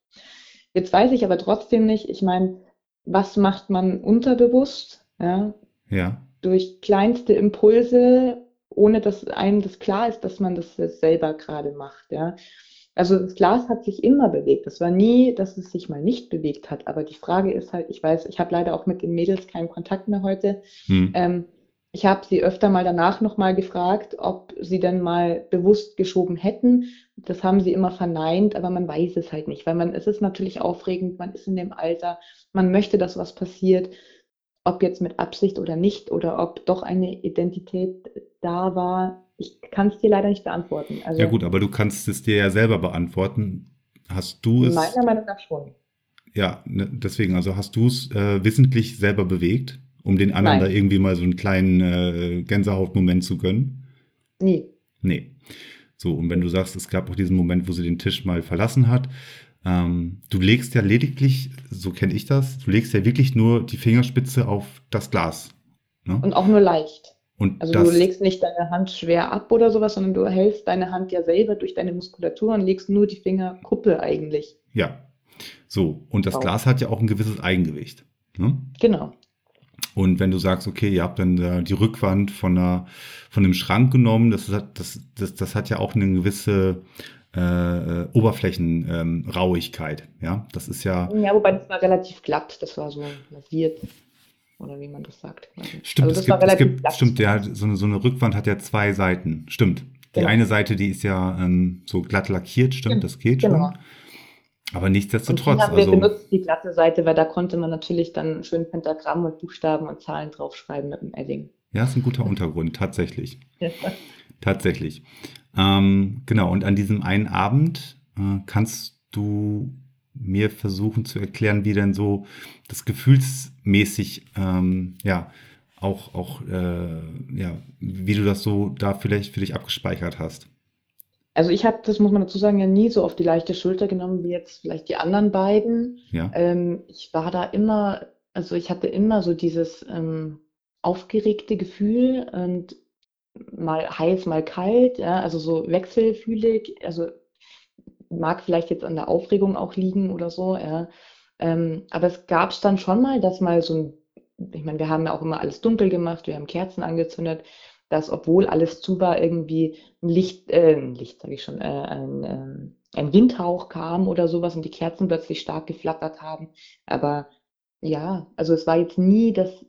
Speaker 3: Jetzt weiß ich aber trotzdem nicht, ich meine, was macht man unterbewusst, ja,
Speaker 2: Ja,
Speaker 3: durch kleinste Impulse, ohne dass einem das klar ist, dass man das selber gerade macht, ja. Also das Glas hat sich immer bewegt. Es war nie, dass es sich mal nicht bewegt hat. Aber die Frage ist halt, ich weiß, ich habe leider auch mit den Mädels keinen Kontakt mehr heute.
Speaker 2: hm.
Speaker 3: Ähm, ich habe sie öfter mal danach nochmal gefragt, ob sie denn mal bewusst geschoben hätten. Das haben sie immer verneint, aber man weiß es halt nicht, weil man, es ist natürlich aufregend, man ist in dem Alter, man möchte, dass was passiert, ob jetzt mit Absicht oder nicht, oder ob doch eine Identität da war. Ich kann es dir leider nicht beantworten.
Speaker 2: Ja
Speaker 3: Also
Speaker 2: gut, aber du kannst es dir ja selber beantworten. Hast du es,
Speaker 3: meiner Meinung nach schon.
Speaker 2: ja, ne, deswegen, also hast du es äh, wissentlich selber bewegt, um den anderen da
Speaker 3: Nein,
Speaker 2: irgendwie mal so einen kleinen äh, Gänsehautmoment zu gönnen?
Speaker 3: nie.
Speaker 2: Nee. So, und wenn du sagst, es gab auch diesen Moment, wo sie den Tisch mal verlassen hat, ähm, du legst ja lediglich, so kenne ich das, du legst ja wirklich nur die Fingerspitze auf das Glas. Ne?
Speaker 3: Und auch nur leicht.
Speaker 2: Und
Speaker 3: Also du
Speaker 2: das,
Speaker 3: legst nicht deine Hand schwer ab oder sowas, sondern du hältst deine Hand ja selber durch deine Muskulatur und legst nur die Fingerkuppe eigentlich
Speaker 2: ja, so, und das
Speaker 3: drauf.
Speaker 2: Glas hat ja auch ein gewisses Eigengewicht. Ne?
Speaker 3: Genau.
Speaker 2: Und wenn du sagst, okay, ihr habt dann da die Rückwand von, einer, von einem Schrank genommen, das hat, das, das, das hat ja auch eine gewisse äh, Oberflächenrauigkeit. ja, das ist ja,
Speaker 3: Ja, wobei das war relativ glatt, das war so lasiert oder wie man das sagt.
Speaker 2: Stimmt,
Speaker 3: Also
Speaker 2: es
Speaker 3: das war
Speaker 2: gibt, es gibt, stimmt, der hat, so eine, so eine Rückwand hat ja zwei Seiten. Stimmt. Die
Speaker 3: Genau.
Speaker 2: eine Seite, die ist ja ähm, so glatt lackiert, stimmt, das geht schon.
Speaker 3: Genau.
Speaker 2: Aber
Speaker 3: Und die
Speaker 2: nichtsdestotrotz,
Speaker 3: haben wir
Speaker 2: also,
Speaker 3: benutzt, die glatte Seite, weil da konnte man natürlich dann schön Pentagramm und Buchstaben und Zahlen draufschreiben mit dem Edding.
Speaker 2: Ja, ist ein guter Untergrund, tatsächlich. (laughs) Tatsächlich. Ähm, genau, und an diesem einen Abend äh, kannst du mir versuchen zu erklären, wie denn so das gefühlsmäßig, ähm, ja, auch, auch äh, ja, wie du das so da vielleicht für dich abgespeichert hast.
Speaker 3: Also ich habe, das muss man dazu sagen, ja nie so auf die leichte Schulter genommen wie jetzt vielleicht die anderen beiden.
Speaker 2: Ja,
Speaker 3: Ähm, ich war da immer, also ich hatte immer so dieses ähm, aufgeregte Gefühl und mal heiß, mal kalt, ja, also so wechselfühlig, also mag vielleicht jetzt an der Aufregung auch liegen oder so, ja. Ähm, aber es gab es dann schon mal, dass mal so ein, ich meine, wir haben ja auch immer alles dunkel gemacht, wir haben Kerzen angezündet, dass obwohl alles zu war, irgendwie ein Licht, äh, ein Licht sage ich schon, äh, ein, ähm, ein Windhauch kam oder sowas und die Kerzen plötzlich stark geflackert haben. Aber ja, also es war jetzt nie, dass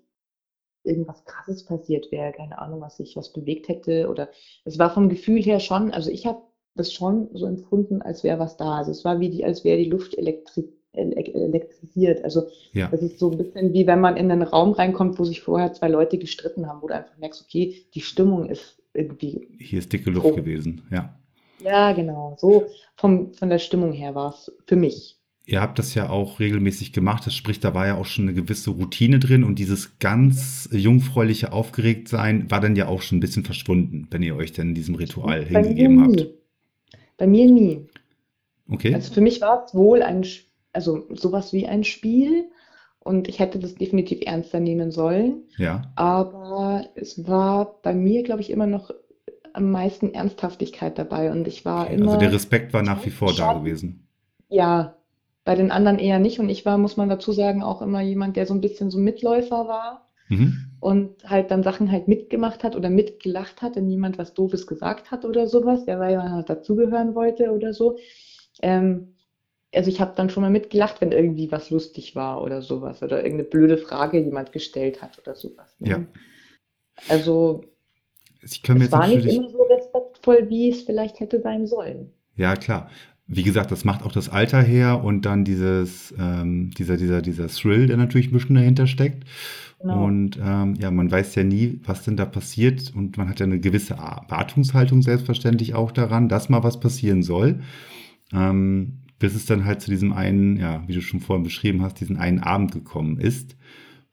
Speaker 3: irgendwas Krasses passiert wäre, keine Ahnung, was sich was bewegt hätte oder es war vom Gefühl her schon, also ich habe das schon so empfunden, als wäre was da. Also es war wie die, als wäre die Luft elektri elektrisiert. Also
Speaker 2: Ja.
Speaker 3: das ist so ein bisschen wie wenn man in einen Raum reinkommt, wo sich vorher zwei Leute gestritten haben, wo du einfach merkst, okay, die Stimmung ist irgendwie
Speaker 2: Hier ist dicke Luft
Speaker 3: so.
Speaker 2: gewesen, ja.
Speaker 3: Ja, genau. So vom, von der Stimmung her war es für mich.
Speaker 2: Ihr habt das ja auch regelmäßig gemacht, das sprich, da war ja auch schon eine gewisse Routine drin und dieses ganz jungfräuliche Aufgeregtsein war dann ja auch schon ein bisschen verschwunden, wenn ihr euch dann diesem Ritual
Speaker 3: Bei mir
Speaker 2: hingegeben habt.
Speaker 3: nie. Bei mir nie.
Speaker 2: Okay?
Speaker 3: Also für mich war es wohl ein, also sowas wie ein Spiel und ich hätte das definitiv ernster nehmen sollen.
Speaker 2: Ja.
Speaker 3: Aber es war bei mir, glaube ich, immer noch am meisten Ernsthaftigkeit dabei und ich war
Speaker 2: Okay. Also
Speaker 3: immer
Speaker 2: der Respekt war nach wie vor da gewesen.
Speaker 3: ja, bei den anderen eher nicht und ich war, muss man dazu sagen, auch immer jemand, der so ein bisschen so Mitläufer war.
Speaker 2: Mhm.
Speaker 3: und halt dann Sachen halt mitgemacht hat oder mitgelacht hat, wenn jemand was Doofes gesagt hat oder sowas, der weil man halt dazugehören wollte oder so. Ähm, also ich habe dann schon mal mitgelacht, wenn irgendwie was lustig war oder sowas oder irgendeine blöde Frage jemand gestellt hat oder sowas.
Speaker 2: Ja.
Speaker 3: Ne? Also
Speaker 2: Ich kann mir
Speaker 3: es war nicht immer so respektvoll, wie es vielleicht hätte sein sollen.
Speaker 2: ja klar. Wie gesagt, das macht auch das Alter her und dann dieses, ähm, dieser, dieser, dieser Thrill, der natürlich ein bisschen dahinter steckt.
Speaker 3: Genau.
Speaker 2: Und ähm, ja, man weiß ja nie, was denn da passiert und man hat ja eine gewisse Erwartungshaltung selbstverständlich auch daran, dass mal was passieren soll. Ähm, bis es dann halt zu diesem einen, ja, wie du schon vorhin beschrieben hast, diesen einen Abend gekommen ist,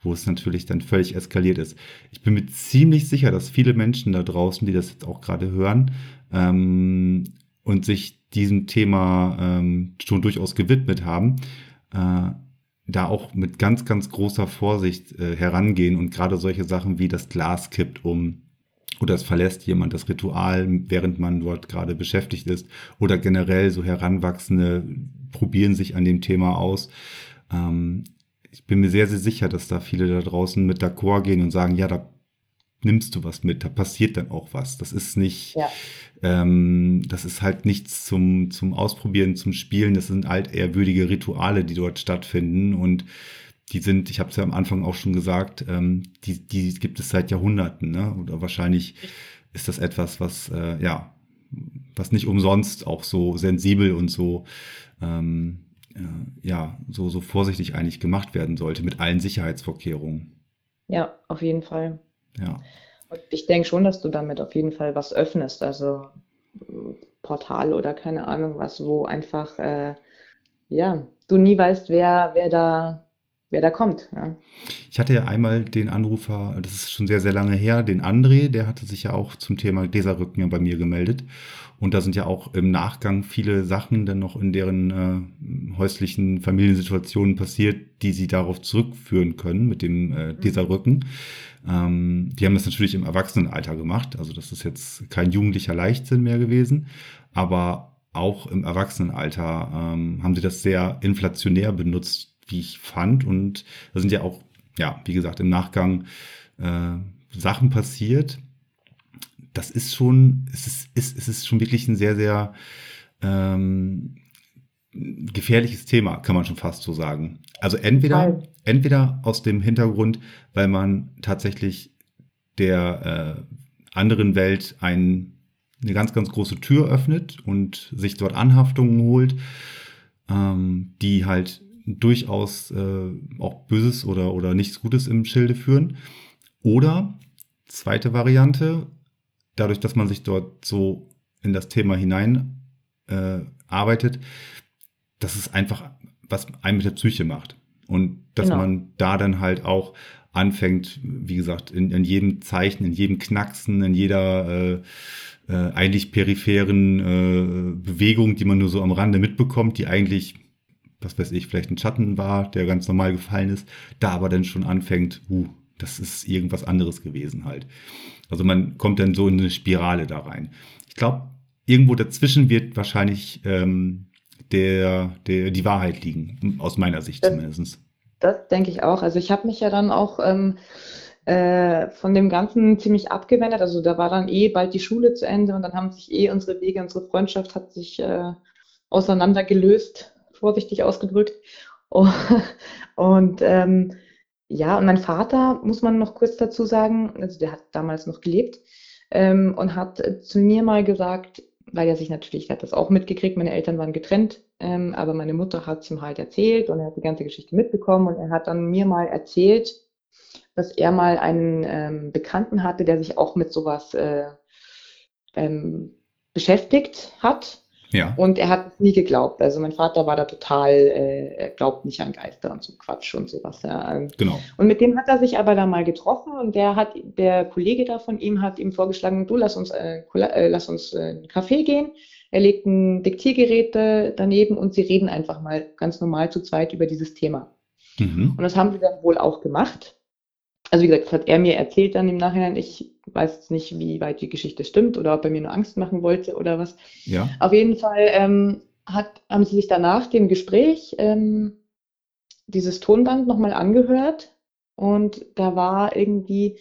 Speaker 2: wo es natürlich dann völlig eskaliert ist. Ich bin mir ziemlich sicher, dass viele Menschen da draußen, die das jetzt auch gerade hören, ähm, und sich diesem Thema ähm, schon durchaus gewidmet haben, äh, da auch mit ganz, ganz großer Vorsicht äh, herangehen und gerade solche Sachen wie das Glas kippt um oder es verlässt jemand das Ritual, während man dort gerade beschäftigt ist oder generell so Heranwachsende probieren sich an dem Thema aus. Ähm, ich bin mir sehr, sehr sicher, dass da viele da draußen mit d'accord gehen und sagen, ja, da nimmst du was mit, da passiert dann auch was. Das ist nicht,
Speaker 3: Ja.
Speaker 2: ähm, das ist halt nichts zum, zum Ausprobieren, zum Spielen. Das sind halt eher würdige Rituale, die dort stattfinden. Und die sind, ich habe es ja am Anfang auch schon gesagt, ähm, die, die gibt es seit Jahrhunderten. Ne? Oder wahrscheinlich ist das etwas, was, äh, ja, was nicht umsonst auch so sensibel und so, ähm, äh, ja, so, so vorsichtig eigentlich gemacht werden sollte mit allen Sicherheitsvorkehrungen.
Speaker 3: Ja, auf jeden Fall.
Speaker 2: Ja.
Speaker 3: Und ich denke schon, dass du damit auf jeden Fall was öffnest, also Portal oder keine Ahnung was, wo einfach, äh, ja, du nie weißt, wer, wer da, wer da kommt. Ja.
Speaker 2: Ich hatte ja einmal den Anrufer, das ist schon sehr, sehr lange her, den André, der hatte sich ja auch zum Thema Gläserrücken ja bei mir gemeldet. Und da sind ja auch im Nachgang viele Sachen dann noch in deren äh, häuslichen Familiensituationen passiert, die sie darauf zurückführen können mit dem äh, Gläserrücken. Ähm, die haben das natürlich im Erwachsenenalter gemacht. Also das ist jetzt kein jugendlicher Leichtsinn mehr gewesen. Aber auch im Erwachsenenalter ähm, haben sie das sehr inflationär benutzt, wie ich fand. Und da sind ja auch, ja, wie gesagt, im Nachgang äh, Sachen passiert. Das ist schon, es ist, ist, es ist schon wirklich ein sehr, sehr ähm, gefährliches Thema, kann man schon fast so sagen. Also entweder, entweder aus dem Hintergrund, weil man tatsächlich der äh, anderen Welt ein, eine ganz, ganz große Tür öffnet und sich dort Anhaftungen holt, ähm, die halt durchaus äh, auch Böses oder, oder nichts Gutes im Schilde führen. Oder zweite Variante, dadurch, dass man sich dort so in das Thema hinein äh, arbeitet, dass es einfach was einem mit der Psyche macht. Und dass
Speaker 3: Genau.
Speaker 2: man da dann halt auch anfängt, wie gesagt, in, in jedem Zeichen, in jedem Knacksen, in jeder äh, äh, eigentlich peripheren äh, Bewegung, die man nur so am Rande mitbekommt, die eigentlich, was weiß ich, vielleicht ein Schatten war, der ganz normal gefallen ist, da aber dann schon anfängt, uh, das ist irgendwas anderes gewesen halt. Also man kommt dann so in eine Spirale da rein. Ich glaube, irgendwo dazwischen wird wahrscheinlich ähm, der, der, die Wahrheit liegen, aus meiner Sicht
Speaker 3: Das-
Speaker 2: zumindest.
Speaker 3: Das denke ich auch. Also ich habe mich ja dann auch ähm, äh, von dem Ganzen ziemlich abgewendet. Also da war dann eh bald die Schule zu Ende und dann haben sich eh unsere Wege, unsere Freundschaft hat sich äh, auseinandergelöst, vorsichtig ausgedrückt. Und, (laughs) und ähm, ja, und mein Vater, muss man noch kurz dazu sagen, also der hat damals noch gelebt ähm, und hat zu mir mal gesagt, weil er sich natürlich, er hat das auch mitgekriegt, meine Eltern waren getrennt, ähm, aber meine Mutter hat es ihm halt erzählt und er hat die ganze Geschichte mitbekommen und er hat dann mir mal erzählt, dass er mal einen ähm, Bekannten hatte, der sich auch mit sowas äh, ähm, beschäftigt hat
Speaker 2: Ja.
Speaker 3: und er hat es nie geglaubt. Also mein Vater war da total, äh, er glaubt nicht an Geister und so Quatsch und sowas. Ja. Ähm,
Speaker 2: Genau.
Speaker 3: Und mit dem hat er sich aber da mal getroffen und der hat, der Kollege da von ihm hat ihm vorgeschlagen, du lass uns, äh, äh, lass uns äh, in einen Café gehen. Er legt ein Diktiergerät daneben und sie reden einfach mal ganz normal zu zweit über dieses Thema.
Speaker 2: Mhm.
Speaker 3: Und das haben sie dann wohl auch gemacht. Also wie gesagt, das hat er mir erzählt dann im Nachhinein. Ich weiß jetzt nicht, wie weit die Geschichte stimmt oder ob er mir nur Angst machen wollte oder was.
Speaker 2: Ja.
Speaker 3: Auf jeden Fall ähm, hat, haben sie sich danach dem Gespräch ähm, dieses Tonband nochmal angehört und da war irgendwie,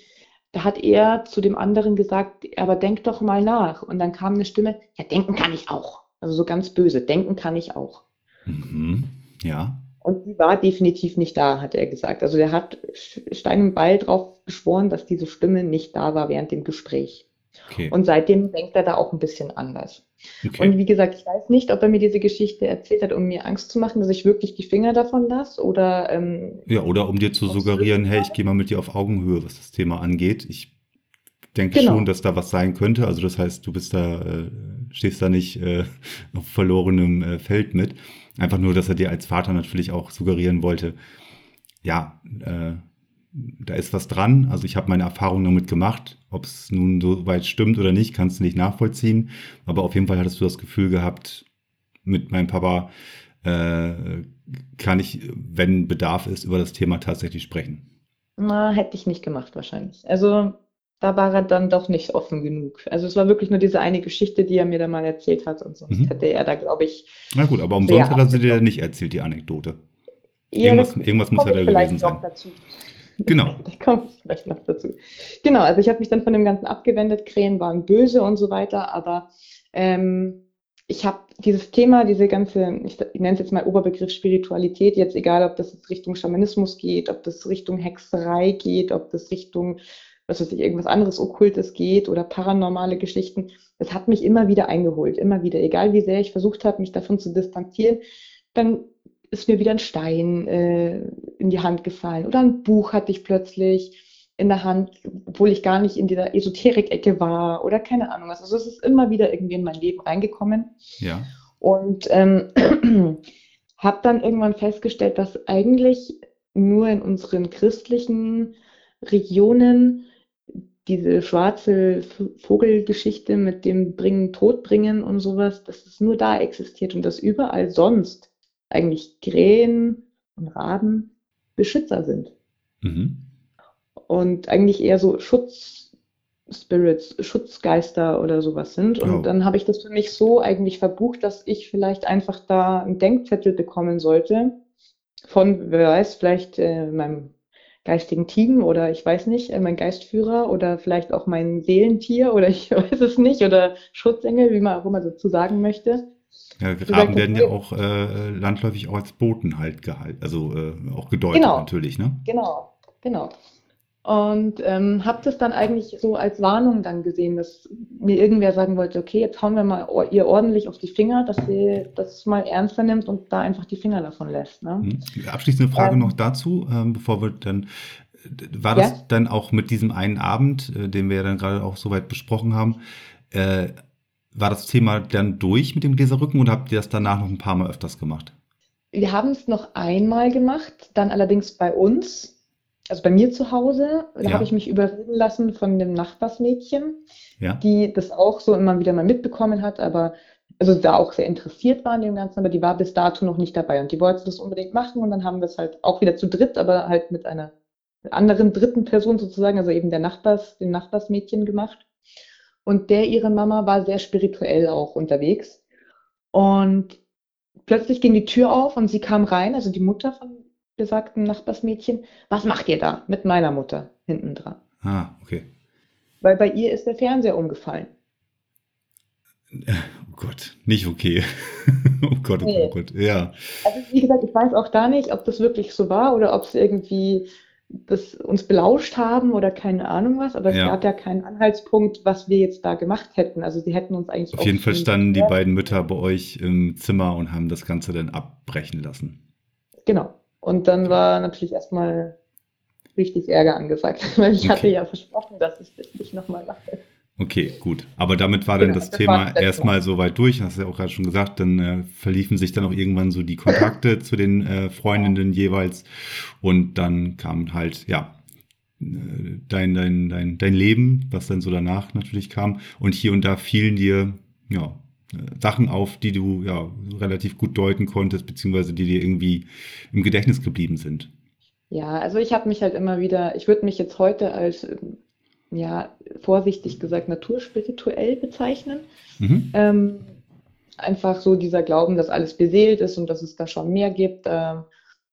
Speaker 3: da hat er zu dem anderen gesagt, aber denk doch mal nach. Und dann kam eine Stimme, ja, denken kann ich auch. Also so ganz böse, denken kann ich auch.
Speaker 2: Mhm. Ja.
Speaker 3: Und die war definitiv nicht da, hat er gesagt. Also der hat Stein und Beil drauf geschworen, dass diese Stimme nicht da war während dem Gespräch.
Speaker 2: Okay.
Speaker 3: Und seitdem denkt er da auch ein bisschen anders.
Speaker 2: okay.
Speaker 3: Und wie gesagt, ich weiß nicht, ob er mir diese Geschichte erzählt hat, um mir Angst zu machen, dass ich wirklich die Finger davon lasse oder ähm,
Speaker 2: Ja, oder um dir zu suggerieren, hey, ich gehe mal mit dir auf Augenhöhe, was das Thema angeht. Ich denke
Speaker 3: Genau.
Speaker 2: schon, dass da was sein könnte. Also das heißt, du bist da, äh, stehst da nicht äh, auf verlorenem äh, Feld mit. Einfach nur, dass er dir als Vater natürlich auch suggerieren wollte, ja, äh, da ist was dran. Also ich habe meine Erfahrungen damit gemacht. Ob es nun so weit stimmt oder nicht, kannst du nicht nachvollziehen. Aber auf jeden Fall hattest du das Gefühl gehabt, mit meinem Papa äh, kann ich, wenn Bedarf ist, über das Thema tatsächlich sprechen.
Speaker 3: na, hätte ich nicht gemacht wahrscheinlich. Also da war er dann doch nicht offen genug. Also es war wirklich nur diese eine Geschichte, die er mir da mal erzählt hat und sonst
Speaker 2: Mhm.
Speaker 3: hätte er da, glaube ich,
Speaker 2: Na gut, aber umsonst hat er sie dir nicht erzählt, die Anekdote.
Speaker 3: Ja,
Speaker 2: Irgendwas, irgendwas muss
Speaker 3: ich
Speaker 2: da gewesen sein.
Speaker 3: dazu. (laughs)
Speaker 2: Genau. (laughs)
Speaker 3: Da komme ich vielleicht noch dazu. Genau, also ich habe mich dann von dem Ganzen abgewendet. Krähen waren böse und so weiter, aber ähm, ich habe dieses Thema, diese ganze, ich, ich nenne es jetzt mal Oberbegriff Spiritualität, jetzt egal, ob das jetzt Richtung Schamanismus geht, ob das Richtung Hexerei geht, ob das Richtung, was weiß ich, irgendwas anderes Okkultes geht oder paranormale Geschichten, das hat mich immer wieder eingeholt, immer wieder, egal wie sehr ich versucht habe, mich davon zu distanzieren, dann ist mir wieder ein Stein äh, in die Hand gefallen oder ein Buch hatte ich plötzlich in der Hand, obwohl ich gar nicht in dieser Esoterik-Ecke war oder keine Ahnung was. Also es ist immer wieder irgendwie in mein Leben reingekommen
Speaker 2: Ja.
Speaker 3: und ähm, (clears throat) habe dann irgendwann festgestellt, dass eigentlich nur in unseren christlichen Regionen diese schwarze Vogelgeschichte mit dem Bringen, Tod bringen und sowas, dass es nur da existiert und dass überall sonst eigentlich Krähen und Raben Beschützer sind
Speaker 2: Mhm.
Speaker 3: und eigentlich eher so Schutzspirits, Schutzgeister oder sowas sind. Und
Speaker 2: Ja.
Speaker 3: dann habe ich das für mich so eigentlich verbucht, dass ich vielleicht einfach da einen Denkzettel bekommen sollte von, wer weiß, vielleicht äh, meinem geistigen Team oder ich weiß nicht, äh, mein Geistführer oder vielleicht auch mein Seelentier oder (laughs) ich weiß es nicht oder Schutzengel, wie man auch immer dazu sagen möchte.
Speaker 2: Ja, Raben werden ja auch äh, landläufig auch als Boten halt gehalten, also äh, auch gedeutet
Speaker 3: Genau.
Speaker 2: natürlich, ne?
Speaker 3: Genau, genau. Und ähm, habe das dann eigentlich so als Warnung dann gesehen, dass mir irgendwer sagen wollte, okay, jetzt hauen wir mal ihr ordentlich auf die Finger, dass sie das mal ernster nimmt und da einfach die Finger davon lässt. Ne?
Speaker 2: Mhm. Abschließende Frage
Speaker 3: Ähm,
Speaker 2: noch dazu, ähm, bevor wir dann, war das
Speaker 3: Ja.
Speaker 2: dann auch mit diesem einen Abend, äh, den wir ja dann gerade auch soweit besprochen haben, äh, war das Thema dann durch mit dem Gläserrücken oder habt ihr das danach noch ein paar Mal öfters gemacht?
Speaker 3: Wir haben es noch einmal gemacht, dann allerdings bei uns, also bei mir zu Hause. Da
Speaker 2: Ja.
Speaker 3: habe ich mich überreden lassen von dem Nachbarsmädchen,
Speaker 2: Ja?
Speaker 3: die das auch so immer wieder mal mitbekommen hat, aber also da auch sehr interessiert war an dem Ganzen, aber die war bis dato noch nicht dabei und die wollte das unbedingt machen und dann haben wir es halt auch wieder zu dritt, aber halt mit einer anderen dritten Person sozusagen, also eben der Nachbars, dem Nachbarsmädchen gemacht. Und der, ihre Mama, war sehr spirituell auch unterwegs. Und plötzlich ging die Tür auf und sie kam rein, also die Mutter von besagten Nachbarsmädchen. Was macht ihr da? Mit meiner Mutter hinten dran.
Speaker 2: Ah, okay.
Speaker 3: Weil bei ihr ist der Fernseher umgefallen. (laughs)
Speaker 2: Oh Gott, nicht okay. (laughs) oh Gott, oh
Speaker 3: Nee.
Speaker 2: Gott, oh Gott. Ja.
Speaker 3: Also wie gesagt, ich weiß auch da nicht, ob das wirklich so war oder ob es irgendwie das uns belauscht haben oder keine Ahnung was, aber es
Speaker 2: Ja.
Speaker 3: gab ja keinen Anhaltspunkt, was wir jetzt da gemacht hätten. Also sie hätten uns eigentlich
Speaker 2: Auf jeden Fall standen die beiden Mütter bei euch im Zimmer und haben das Ganze dann abbrechen lassen.
Speaker 3: Genau. Und dann war natürlich erstmal richtig Ärger angesagt, (laughs) weil ich hatte
Speaker 2: Okay.
Speaker 3: ja versprochen, dass ich das nicht nochmal mache.
Speaker 2: Okay, gut. Aber damit war dann
Speaker 3: Genau,
Speaker 2: das
Speaker 3: das
Speaker 2: Thema erstmal so weit durch, hast du ja auch gerade schon gesagt, dann äh, verliefen sich dann auch irgendwann so die Kontakte (laughs) zu den äh, Freundinnen jeweils und dann kam halt, ja, äh, dein, dein, dein, dein Leben, was dann so danach natürlich kam und hier und da fielen dir, ja, Sachen auf, die du ja relativ gut deuten konntest, beziehungsweise die dir irgendwie im Gedächtnis geblieben sind.
Speaker 3: Ja, also ich habe mich halt immer wieder, ich würde mich jetzt heute als, ähm, ja, vorsichtig gesagt, naturspirituell bezeichnen.
Speaker 2: Mhm.
Speaker 3: Ähm, einfach so dieser Glauben, dass alles beseelt ist und dass es da schon mehr gibt. Ähm,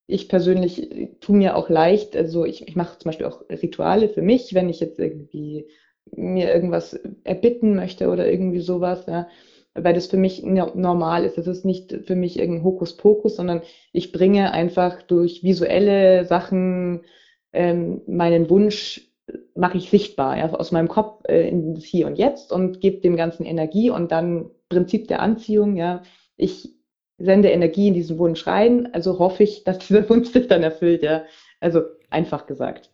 Speaker 3: ich persönlich äh, tue mir auch leicht, also ich, ich mache zum Beispiel auch Rituale für mich, wenn ich jetzt irgendwie mir irgendwas erbitten möchte oder irgendwie sowas, ja, weil das für mich no- normal ist. Das ist nicht für mich irgendein Hokuspokus, sondern ich bringe einfach durch visuelle Sachen ähm, meinen Wunsch mache ich sichtbar, ja, aus meinem Kopf äh, in das Hier und Jetzt und gebe dem Ganzen Energie und dann Prinzip der Anziehung, ja, ich sende Energie in diesen Wunsch rein, also hoffe ich, dass dieser (laughs) Wunsch sich dann erfüllt, ja. Also einfach gesagt,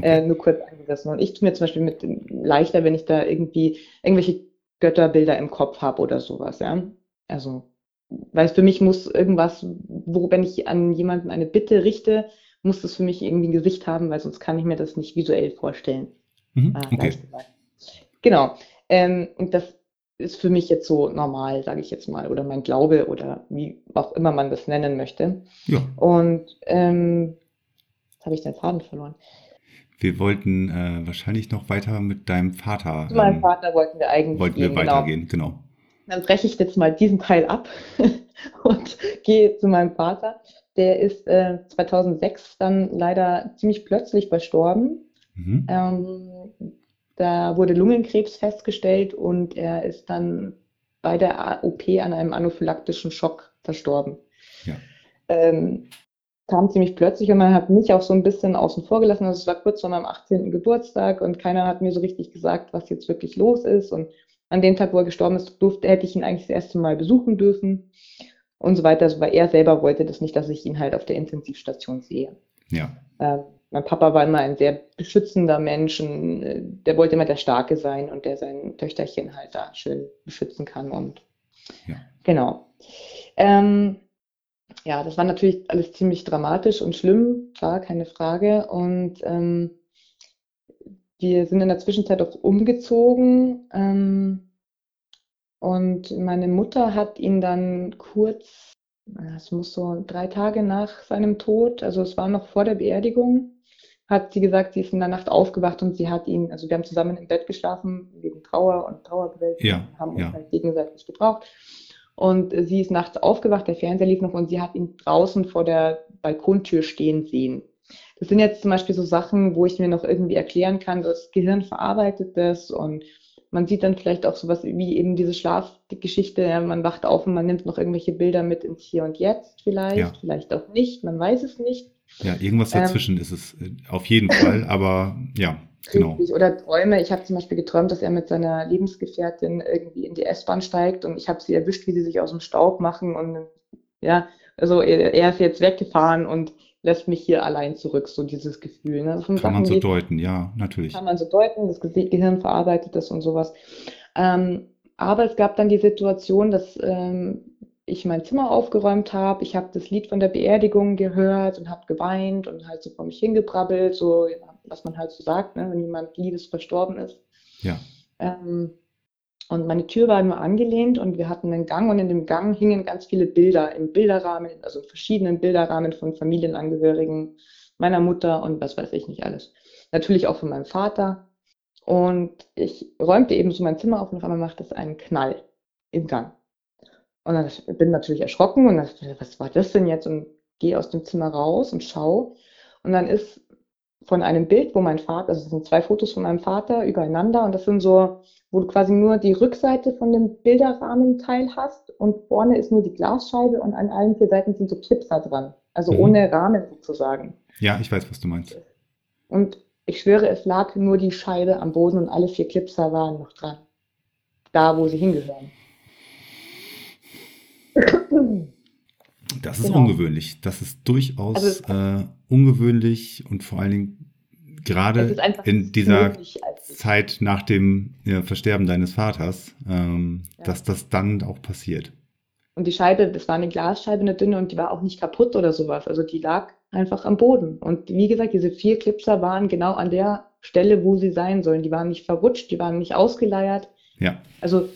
Speaker 3: äh,
Speaker 2: Okay.
Speaker 3: nur kurz angerissen. Und ich tue mir zum Beispiel mit leichter, wenn ich da irgendwie irgendwelche Götterbilder im Kopf habe oder sowas, ja. Also, weil für mich muss irgendwas, wo, wenn ich an jemanden eine Bitte richte, muss das für mich irgendwie ein Gesicht haben, weil sonst kann ich mir das nicht visuell vorstellen.
Speaker 2: Mhm.
Speaker 3: Ah,
Speaker 2: Okay.
Speaker 3: Genau. Ähm, und das ist für mich jetzt so normal, sage ich jetzt mal, oder mein Glaube oder wie auch immer man das nennen möchte.
Speaker 2: Ja.
Speaker 3: Und ähm, jetzt habe ich den Faden verloren.
Speaker 2: Wir wollten äh, wahrscheinlich noch weiter mit deinem Vater.
Speaker 3: Zu meinem
Speaker 2: ähm,
Speaker 3: Vater wollten wir eigentlich
Speaker 2: wollten wir
Speaker 3: gehen, genau.
Speaker 2: weitergehen, genau.
Speaker 3: Dann breche ich jetzt mal diesen Teil ab (laughs) und gehe zu meinem Vater. Der ist äh, 2006 dann leider ziemlich plötzlich verstorben.
Speaker 2: Mhm.
Speaker 3: Ähm, da wurde Lungenkrebs festgestellt und er ist dann bei der OP an einem anaphylaktischen Schock verstorben.
Speaker 2: Ja.
Speaker 3: Ähm, kam ziemlich plötzlich und man hat mich auch so ein bisschen außen vor gelassen. Also es war kurz vor meinem 18. Geburtstag und keiner hat mir so richtig gesagt, was jetzt wirklich los ist. Und an dem Tag, wo er gestorben ist, durfte, hätte ich ihn eigentlich das erste Mal besuchen dürfen und so weiter. Also, weil er selber wollte das nicht, dass ich ihn halt auf der Intensivstation sehe.
Speaker 2: Ja.
Speaker 3: Ähm, mein Papa war immer ein sehr beschützender Mensch, ein, äh, der wollte immer der Starke sein und der sein Töchterchen halt da schön beschützen kann und
Speaker 2: Ja.
Speaker 3: genau. Ähm, ja, das war natürlich alles ziemlich dramatisch und schlimm, klar, keine Frage. Und ähm, wir sind in der Zwischenzeit auch umgezogen. Ähm, und meine Mutter hat ihn dann kurz, es muss so drei Tage nach seinem Tod, also es war noch vor der Beerdigung, hat sie gesagt, sie ist in der Nacht aufgewacht und sie hat ihn, also wir haben zusammen im Bett geschlafen, wegen Trauer und Trauerbewältigung,
Speaker 2: Ja,
Speaker 3: haben uns
Speaker 2: ja.
Speaker 3: halt gegenseitig gebraucht. Und sie ist nachts aufgewacht, der Fernseher lief noch und sie hat ihn draußen vor der Balkontür stehen sehen. Das sind jetzt zum Beispiel so Sachen, wo ich mir noch irgendwie erklären kann, das Gehirn verarbeitet das und man sieht dann vielleicht auch sowas wie eben diese Schlafgeschichte, man wacht auf und man nimmt noch irgendwelche Bilder mit ins Hier und Jetzt vielleicht,
Speaker 2: Ja.
Speaker 3: vielleicht auch nicht, man weiß es nicht.
Speaker 2: Ja, irgendwas
Speaker 3: Ähm.
Speaker 2: dazwischen ist es äh, auf jeden Fall, (laughs) aber ja, genau.
Speaker 3: Oder Träume. Ich habe zum Beispiel geträumt, dass er mit seiner Lebensgefährtin irgendwie in die S-Bahn steigt und ich habe sie erwischt, wie sie sich aus dem Staub machen und ja, also er, er ist jetzt weggefahren und lässt mich hier allein zurück, so dieses Gefühl. Ne?
Speaker 2: Kann man
Speaker 3: Sachen,
Speaker 2: so
Speaker 3: die
Speaker 2: deuten, ja, natürlich.
Speaker 3: kann man so deuten, das Ge- Gehirn verarbeitet das und sowas. Ähm, aber es gab dann die Situation, dass ähm, ich mein Zimmer aufgeräumt habe. Ich habe das Lied von der Beerdigung gehört und habe geweint und halt so vor mich hingebrabbelt, so was man halt so sagt, ne, wenn jemand Liebes verstorben ist.
Speaker 2: Ja,
Speaker 3: Ähm, und meine Tür war nur angelehnt und wir hatten einen Gang und in dem Gang hingen ganz viele Bilder im Bilderrahmen, also in verschiedenen Bilderrahmen von Familienangehörigen, meiner Mutter und was weiß ich nicht alles. Natürlich auch von meinem Vater. Und ich räumte eben so mein Zimmer auf und auf einmal macht es einen Knall im Gang. Und dann ich bin natürlich erschrocken und dachte, was war das denn jetzt? Und gehe aus dem Zimmer raus und schaue. Und dann ist von einem Bild, wo mein Vater, also es sind zwei Fotos von meinem Vater übereinander und das sind so, wo du quasi nur die Rückseite von dem Bilderrahmenteil hast und vorne ist nur die Glasscheibe und an allen vier Seiten sind so Clipser dran. Also
Speaker 2: Mhm.
Speaker 3: ohne Rahmen sozusagen.
Speaker 2: ja, ich weiß, was du meinst.
Speaker 3: und ich schwöre, es lag nur die Scheibe am Boden und alle vier Clipser waren noch dran. Da, wo sie hingehören.
Speaker 2: Das ist genau. ungewöhnlich. Das ist durchaus also äh, ungewöhnlich und vor allen Dingen gerade in dieser Zeit nach dem ja, Versterben deines Vaters, ähm, ja. dass das dann auch passiert.
Speaker 3: Und die Scheibe, das war eine Glasscheibe, eine dünne, und die war auch nicht kaputt oder sowas. Also die lag einfach am Boden. Und wie gesagt, diese vier Clipser waren genau an der Stelle, wo sie sein sollen. Die waren nicht verrutscht, die waren nicht ausgeleiert.
Speaker 2: Ja.
Speaker 3: Also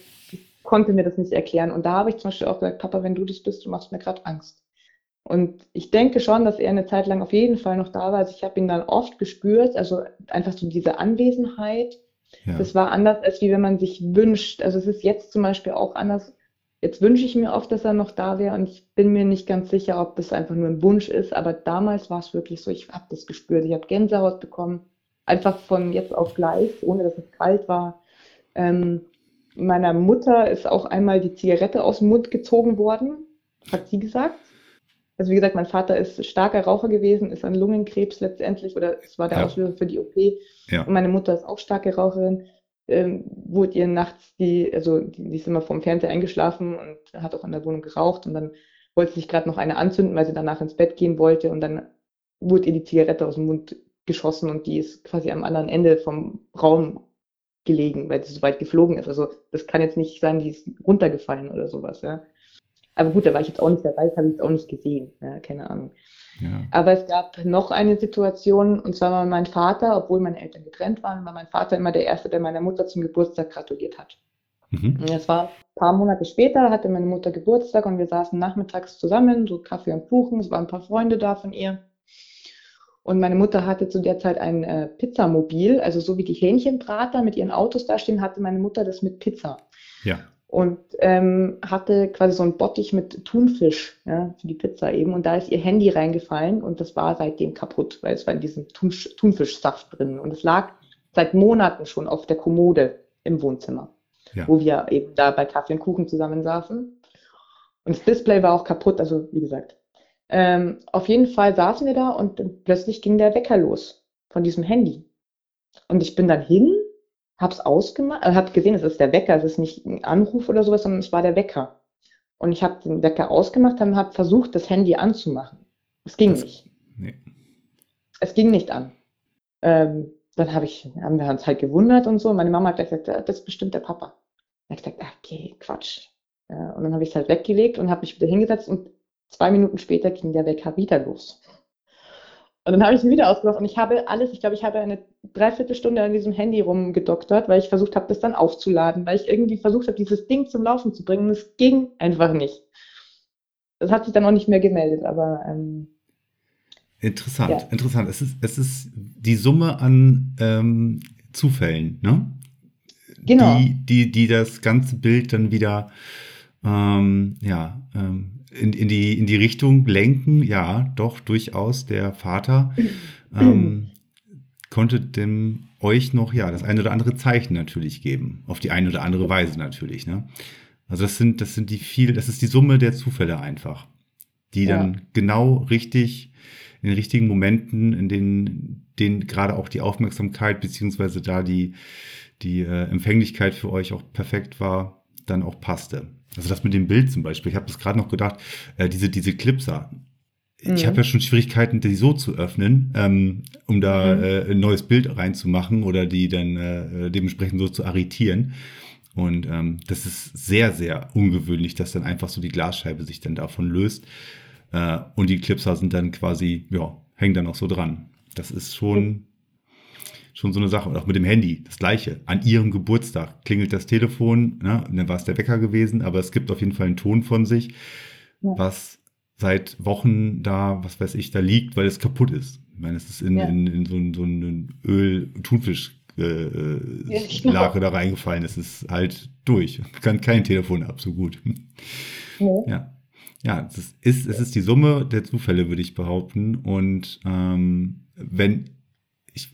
Speaker 3: konnte mir das nicht erklären. Und da habe ich zum Beispiel auch gesagt, Papa, wenn du das bist, du machst mir gerade Angst. Und ich denke schon, dass er eine Zeit lang auf jeden Fall noch da war. Also ich habe ihn dann oft gespürt, also einfach so diese Anwesenheit. Ja. Das war anders, als wie wenn man sich wünscht. Also es ist jetzt zum Beispiel auch anders. Jetzt wünsche ich mir oft, dass er noch da wäre und ich bin mir nicht ganz sicher, ob das einfach nur ein Wunsch ist. Aber damals war es wirklich so, ich habe das gespürt. Ich habe Gänsehaut bekommen, einfach von jetzt auf gleich, ohne dass es kalt war. Ähm, meiner Mutter ist auch einmal die Zigarette aus dem Mund gezogen worden, hat sie gesagt. Also wie gesagt, mein Vater ist starker Raucher gewesen, ist an Lungenkrebs letztendlich oder es war der ja. Auslöser für die OP. Ja. Und meine Mutter ist auch starke Raucherin. Ähm, wurde ihr nachts die, also die, die ist immer vom Fernseher eingeschlafen und hat auch in der Wohnung geraucht und dann wollte sie sich gerade noch eine anzünden, weil sie danach ins Bett gehen wollte und dann wurde ihr die Zigarette aus dem Mund geschossen und die ist quasi am anderen Ende vom Raum gelegen, weil sie so weit geflogen ist. Also das kann jetzt nicht sein, die ist runtergefallen oder sowas, ja. Aber gut, da war ich jetzt auch nicht dabei, das habe ich jetzt auch nicht gesehen. Ja, keine Ahnung. Ja. Aber es gab noch eine Situation, und zwar war mein Vater, obwohl meine Eltern getrennt waren, war mein Vater immer der Erste, der meiner Mutter zum Geburtstag gratuliert hat. Mhm. Und das war ein paar Monate später, hatte meine Mutter Geburtstag und wir saßen nachmittags zusammen, so Kaffee und Kuchen, es waren ein paar Freunde da von ihr. Und meine Mutter hatte zu der Zeit ein äh, Pizzamobil, also so wie die Hähnchenbrater mit ihren Autos da stehen, hatte meine Mutter das mit Pizza.
Speaker 2: Ja
Speaker 3: und ähm, hatte quasi so einen Bottich mit Thunfisch ja, für die Pizza eben. Und da ist ihr Handy reingefallen und das war seitdem kaputt, weil es war in diesem Thun Thunfischsaft drin. Und es lag seit Monaten schon auf der Kommode im Wohnzimmer, ja. wo wir eben da bei Kaffee und Kuchen zusammensaßen. Und das Display war auch kaputt, also wie gesagt. Ähm, auf jeden Fall saßen wir da und plötzlich ging der Wecker los von diesem Handy. Und ich bin dann hin hab's ausgemacht, äh, hab gesehen, es ist der Wecker, es ist nicht ein Anruf oder sowas, sondern es war der Wecker. Und ich habe den Wecker ausgemacht und habe versucht, das Handy anzumachen. Es ging das, nicht. Nee. Es ging nicht an. Ähm, dann hab ich, haben wir uns halt gewundert und so. Meine Mama hat gesagt, das ist bestimmt der Papa. Dann habe ich gesagt, okay, Quatsch. Und dann habe ich es halt weggelegt und habe mich wieder hingesetzt und zwei Minuten später ging der Wecker wieder los. Und dann habe ich ihn wieder ausgemacht und ich habe alles, ich glaube, ich habe eine Dreiviertelstunde an diesem Handy rumgedoktert, weil ich versucht habe, das dann aufzuladen, weil ich irgendwie versucht habe, dieses Ding zum Laufen zu bringen und es ging einfach nicht. Das hat sich dann auch nicht mehr gemeldet, aber ähm,
Speaker 2: Interessant, ja. interessant. Es ist, es ist die Summe an ähm, Zufällen, ne?
Speaker 3: Genau.
Speaker 2: Die, die, die das ganze Bild dann wieder ähm, ja, ähm, in, in, die, in die Richtung lenken, ja, doch durchaus der Vater (clears throat) ähm, konnte dem euch noch ja das eine oder andere Zeichen natürlich geben, auf die eine oder andere Weise natürlich. Ne? Also das sind das sind die viel, das ist die Summe der Zufälle einfach, die ja. dann genau richtig in den richtigen Momenten, in denen, denen gerade auch die Aufmerksamkeit beziehungsweise da die die äh, Empfänglichkeit für euch auch perfekt war, dann auch passte. Also das mit dem Bild zum Beispiel. Ich habe das gerade noch gedacht, äh, diese, diese Clipser. Mhm. Ich habe ja schon Schwierigkeiten, die so zu öffnen, ähm, um da mhm. äh, ein neues Bild reinzumachen oder die dann äh, dementsprechend so zu arretieren. Und ähm, das ist sehr, sehr ungewöhnlich, dass dann einfach so die Glasscheibe sich dann davon löst. Äh, und die Clipser sind dann quasi, ja, hängen dann auch so dran. Das ist schon schon so eine Sache. Und auch mit dem Handy, das gleiche. An ihrem Geburtstag klingelt das Telefon, ne? dann war es der Wecker gewesen, aber es gibt auf jeden Fall einen Ton von sich, ja. was seit Wochen da, was weiß ich, da liegt, weil es kaputt ist. Ich meine, es ist in, ja. in, in so, ein, so ein Öl-Thunfisch äh, ja, genau. da reingefallen. Es ist halt durch. (laughs) Kann kein Telefon ab, so gut. Ja. ja. Ja, es ist, es ist die Summe der Zufälle, würde ich behaupten. Und ähm, wenn ich,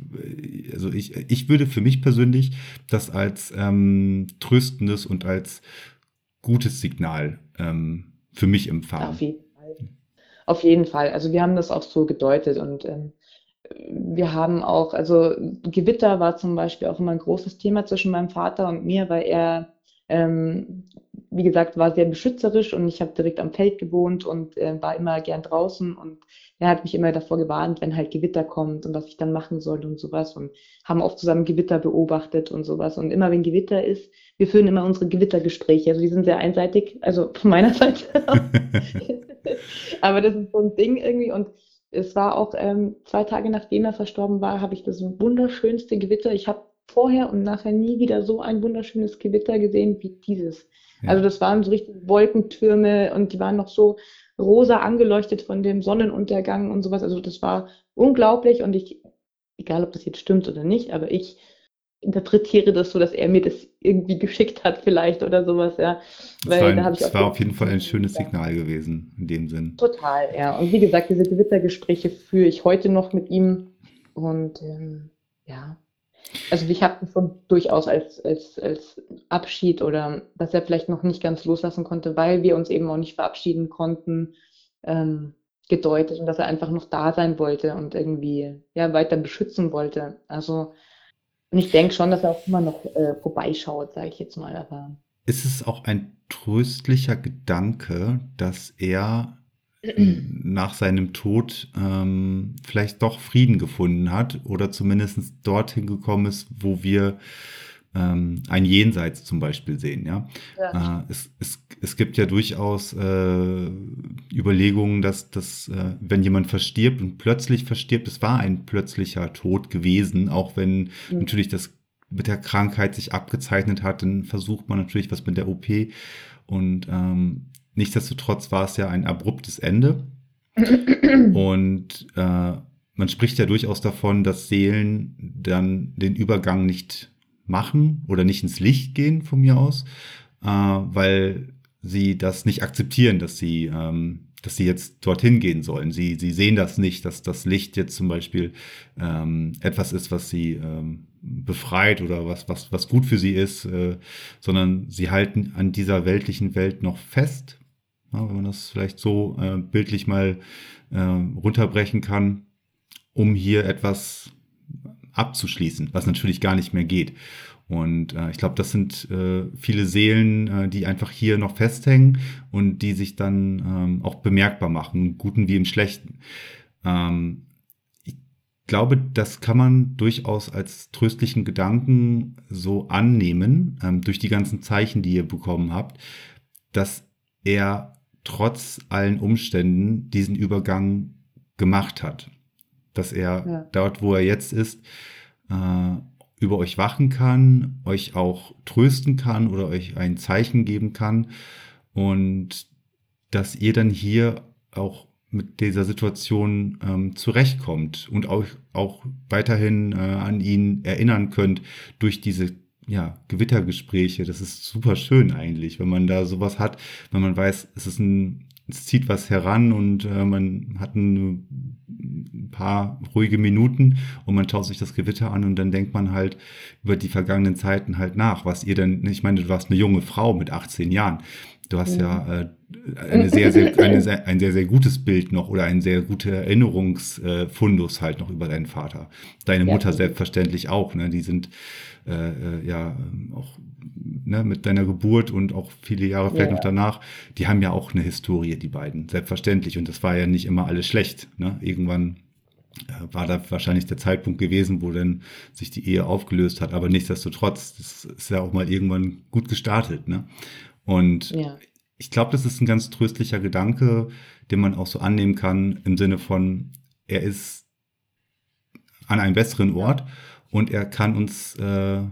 Speaker 2: also ich, ich würde für mich persönlich das als ähm, tröstendes und als gutes Signal ähm, für mich empfangen.
Speaker 3: Auf jeden Fall. Auf jeden Fall. Also wir haben das auch so gedeutet und ähm, wir haben auch, also Gewitter war zum Beispiel auch immer ein großes Thema zwischen meinem Vater und mir, weil er ähm, wie gesagt, war sehr beschützerisch und ich habe direkt am Feld gewohnt und äh, war immer gern draußen und er hat mich immer davor gewarnt, wenn halt Gewitter kommt und was ich dann machen soll und sowas und haben oft zusammen Gewitter beobachtet und sowas und immer wenn Gewitter ist, wir führen immer unsere Gewittergespräche, also die sind sehr einseitig, also von meiner (laughs) Seite. (laughs) Aber das ist so ein Ding irgendwie und es war auch ähm, zwei Tage nachdem er verstorben war, habe ich das wunderschönste Gewitter. Ich habe vorher und nachher nie wieder so ein wunderschönes Gewitter gesehen wie dieses. Ja. Also das waren so richtig Wolkentürme und die waren noch so rosa angeleuchtet von dem Sonnenuntergang und sowas. Also das war unglaublich und ich, egal ob das jetzt stimmt oder nicht, aber ich interpretiere das so, dass er mir das irgendwie geschickt hat vielleicht oder sowas, ja.
Speaker 2: Das Weil war, ein, da das war auf jeden Fall ein schönes Signal gewesen in dem Sinn.
Speaker 3: Total, ja. Und wie gesagt, diese Gewittergespräche führe ich heute noch mit ihm und ähm, ja, also ich habe schon durchaus als, als, als Abschied oder dass er vielleicht noch nicht ganz loslassen konnte, weil wir uns eben auch nicht verabschieden konnten, ähm, gedeutet und dass er einfach noch da sein wollte und irgendwie ja weiter beschützen wollte. Also und ich denke schon, dass er auch immer noch äh, vorbeischaut, sage ich jetzt mal. Aber
Speaker 2: ist es auch ein tröstlicher Gedanke, dass er nach seinem Tod ähm, vielleicht doch Frieden gefunden hat oder zumindest dorthin gekommen ist, wo wir ähm, ein Jenseits zum Beispiel sehen. Ja, ja. Äh, es, es, es gibt ja durchaus äh, Überlegungen, dass, dass äh, wenn jemand verstirbt und plötzlich verstirbt, es war ein plötzlicher Tod gewesen, auch wenn mhm. natürlich das mit der Krankheit sich abgezeichnet hat, dann versucht man natürlich was mit der OP und ähm, Nichtsdestotrotz war es ja ein abruptes Ende. Und äh, man spricht ja durchaus davon, dass Seelen dann den Übergang nicht machen oder nicht ins Licht gehen von mir aus, äh, weil sie das nicht akzeptieren, dass sie, ähm, dass sie jetzt dorthin gehen sollen. Sie, sie sehen das nicht, dass das Licht jetzt zum Beispiel ähm, etwas ist, was sie ähm, befreit oder was, was, was gut für sie ist, äh, sondern sie halten an dieser weltlichen Welt noch fest ja, wenn man das vielleicht so äh, bildlich mal äh, runterbrechen kann, um hier etwas abzuschließen, was natürlich gar nicht mehr geht. Und äh, ich glaube, das sind äh, viele Seelen, äh, die einfach hier noch festhängen und die sich dann ähm, auch bemerkbar machen, im Guten wie im Schlechten. Ähm, ich glaube, das kann man durchaus als tröstlichen Gedanken so annehmen, ähm, durch die ganzen Zeichen, die ihr bekommen habt, dass er trotz allen Umständen diesen Übergang gemacht hat. Dass er ja. dort, wo er jetzt ist, äh, über euch wachen kann, euch auch trösten kann oder euch ein Zeichen geben kann und dass ihr dann hier auch mit dieser Situation ähm, zurechtkommt und auch, auch weiterhin äh, an ihn erinnern könnt durch diese ja, Gewittergespräche. Das ist super schön eigentlich, wenn man da sowas hat, wenn man weiß, es ist ein, es zieht was heran und äh, man hat ein, ein paar ruhige Minuten und man schaut sich das Gewitter an und dann denkt man halt über die vergangenen Zeiten halt nach, was ihr denn, ich meine, du warst eine junge Frau mit 18 Jahren. Du hast ja, ja äh, eine sehr, sehr, eine ein sehr, sehr gutes Bild noch oder ein sehr guter Erinnerungsfundus halt noch über deinen Vater. Deine ja. Mutter selbstverständlich auch. Ne? Die sind äh, äh, ja auch ne, mit deiner Geburt und auch viele Jahre vielleicht ja. noch danach, die haben ja auch eine Historie, die beiden, selbstverständlich. Und das war ja nicht immer alles schlecht. Ne? Irgendwann äh, war da wahrscheinlich der Zeitpunkt gewesen, wo dann sich die Ehe aufgelöst hat. Aber nichtsdestotrotz, das ist ja auch mal irgendwann gut gestartet. Ne? Und ja. ich glaube, das ist ein ganz tröstlicher Gedanke, den man auch so annehmen kann im Sinne von, er ist an einem besseren Ort und er kann uns äh,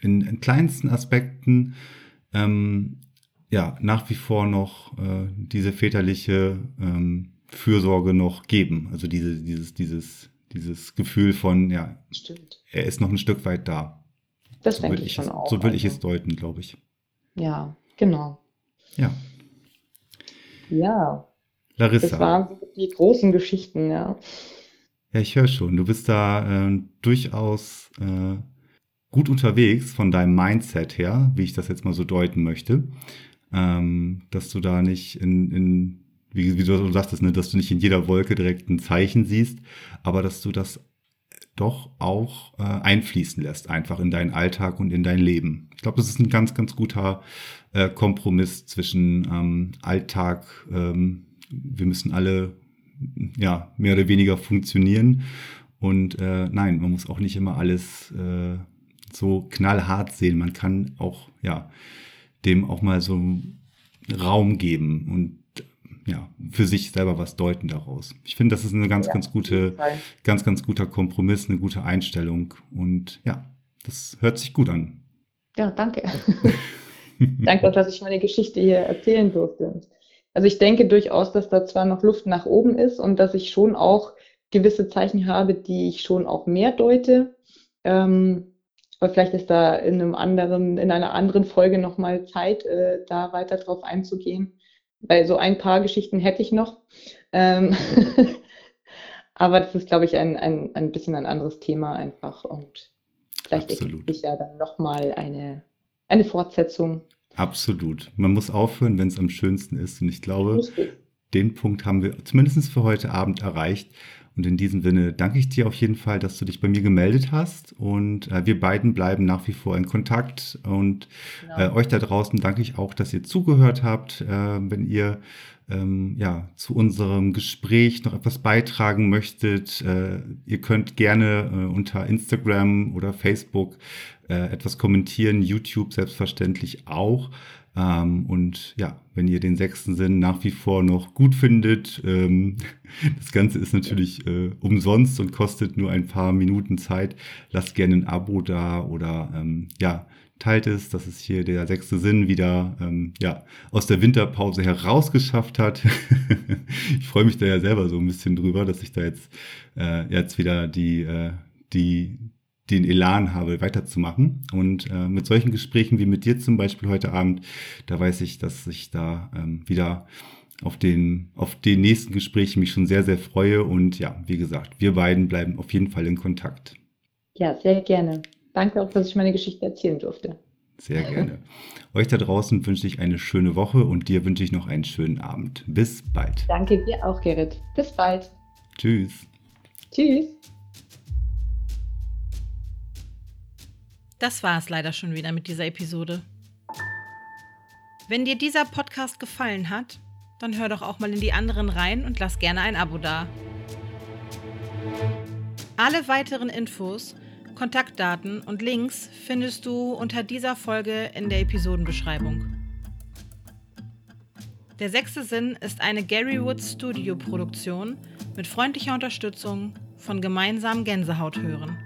Speaker 2: in, in, kleinsten Aspekten ähm, ja nach wie vor noch äh, diese väterliche ähm, Fürsorge noch geben. Also diese, dieses, dieses, dieses Gefühl von, ja, Stimmt. er ist noch ein Stück weit da.
Speaker 3: Das so denke ich schon
Speaker 2: es,
Speaker 3: auch.
Speaker 2: So würde ich es also deuten, glaube ich.
Speaker 3: Ja, genau.
Speaker 2: Ja.
Speaker 3: Ja.
Speaker 2: Larissa.
Speaker 3: Das waren die großen Geschichten, ja.
Speaker 2: Ja, ich höre schon. Du bist da äh, durchaus äh, gut unterwegs von deinem Mindset her, wie ich das jetzt mal so deuten möchte. Ähm, dass du da nicht in, in wie, wie du sagtest, ne, dass du nicht in jeder Wolke direkt ein Zeichen siehst, aber dass du das doch auch äh, einfließen lässt, einfach in deinen Alltag und in dein Leben. Ich glaube, das ist ein ganz, ganz guter äh, Kompromiss zwischen ähm, Alltag, ähm, wir müssen alle ja, mehr oder weniger funktionieren. Und äh, nein, man muss auch nicht immer alles äh, so knallhart sehen. Man kann auch, ja, dem auch mal so Raum geben und ja, für sich selber was deuten daraus. Ich finde, das ist eine ganz, ja, ganz gute, ganz, ganz guter Kompromiss, eine gute Einstellung. Und ja, das hört sich gut an.
Speaker 3: Ja, danke. (laughs) danke, dass ich meine Geschichte hier erzählen durfte. Also ich denke durchaus, dass da zwar noch Luft nach oben ist und dass ich schon auch gewisse Zeichen habe, die ich schon auch mehr deute. Ähm, aber vielleicht ist da in einem anderen, in einer anderen Folge nochmal Zeit, äh, da weiter drauf einzugehen. Weil so ein paar Geschichten hätte ich noch. Ähm (laughs) aber das ist, glaube ich, ein, ein, ein bisschen ein anderes Thema einfach. Und vielleicht ergibt sich ja dann nochmal eine, eine Fortsetzung.
Speaker 2: Absolut. Man muss aufhören, wenn es am schönsten ist. Und ich glaube, den Punkt haben wir zumindest für heute Abend erreicht. Und in diesem Sinne danke ich dir auf jeden Fall, dass du dich bei mir gemeldet hast. Und äh, wir beiden bleiben nach wie vor in Kontakt. Und genau. äh, euch da draußen danke ich auch, dass ihr zugehört habt. Äh, wenn ihr ähm, ja, zu unserem Gespräch noch etwas beitragen möchtet, äh, ihr könnt gerne äh, unter Instagram oder Facebook äh, etwas kommentieren, YouTube selbstverständlich auch. Ähm, und ja, wenn ihr den sechsten Sinn nach wie vor noch gut findet, ähm, (laughs) das Ganze ist natürlich äh, umsonst und kostet nur ein paar Minuten Zeit. Lasst gerne ein Abo da oder ähm, ja, teilt es, dass es hier der sechste Sinn wieder ähm, ja, aus der Winterpause herausgeschafft hat. (laughs) ich freue mich da ja selber so ein bisschen drüber, dass ich da jetzt, äh, jetzt wieder die, äh, die, den Elan habe, weiterzumachen. Und äh, mit solchen Gesprächen wie mit dir zum Beispiel heute Abend, da weiß ich, dass ich da ähm, wieder auf den, auf den nächsten Gesprächen mich schon sehr, sehr freue. Und ja, wie gesagt, wir beiden bleiben auf jeden Fall in Kontakt.
Speaker 3: Ja, sehr gerne. Danke auch, dass ich meine Geschichte erzählen durfte.
Speaker 2: Sehr gerne. Euch da draußen wünsche ich eine schöne Woche und dir wünsche ich noch einen schönen Abend. Bis bald.
Speaker 3: Danke dir auch, Gerrit. Bis bald.
Speaker 2: Tschüss.
Speaker 3: Tschüss.
Speaker 1: Das war es leider schon wieder mit dieser Episode. Wenn dir dieser Podcast gefallen hat, dann hör doch auch mal in die anderen rein und lass gerne ein Abo da. Alle weiteren Infos, Kontaktdaten und Links findest du unter dieser Folge in der Episodenbeschreibung. Der sechste Sinn ist eine Gary Woods Studio Produktion mit freundlicher Unterstützung von gemeinsam Gänsehaut hören.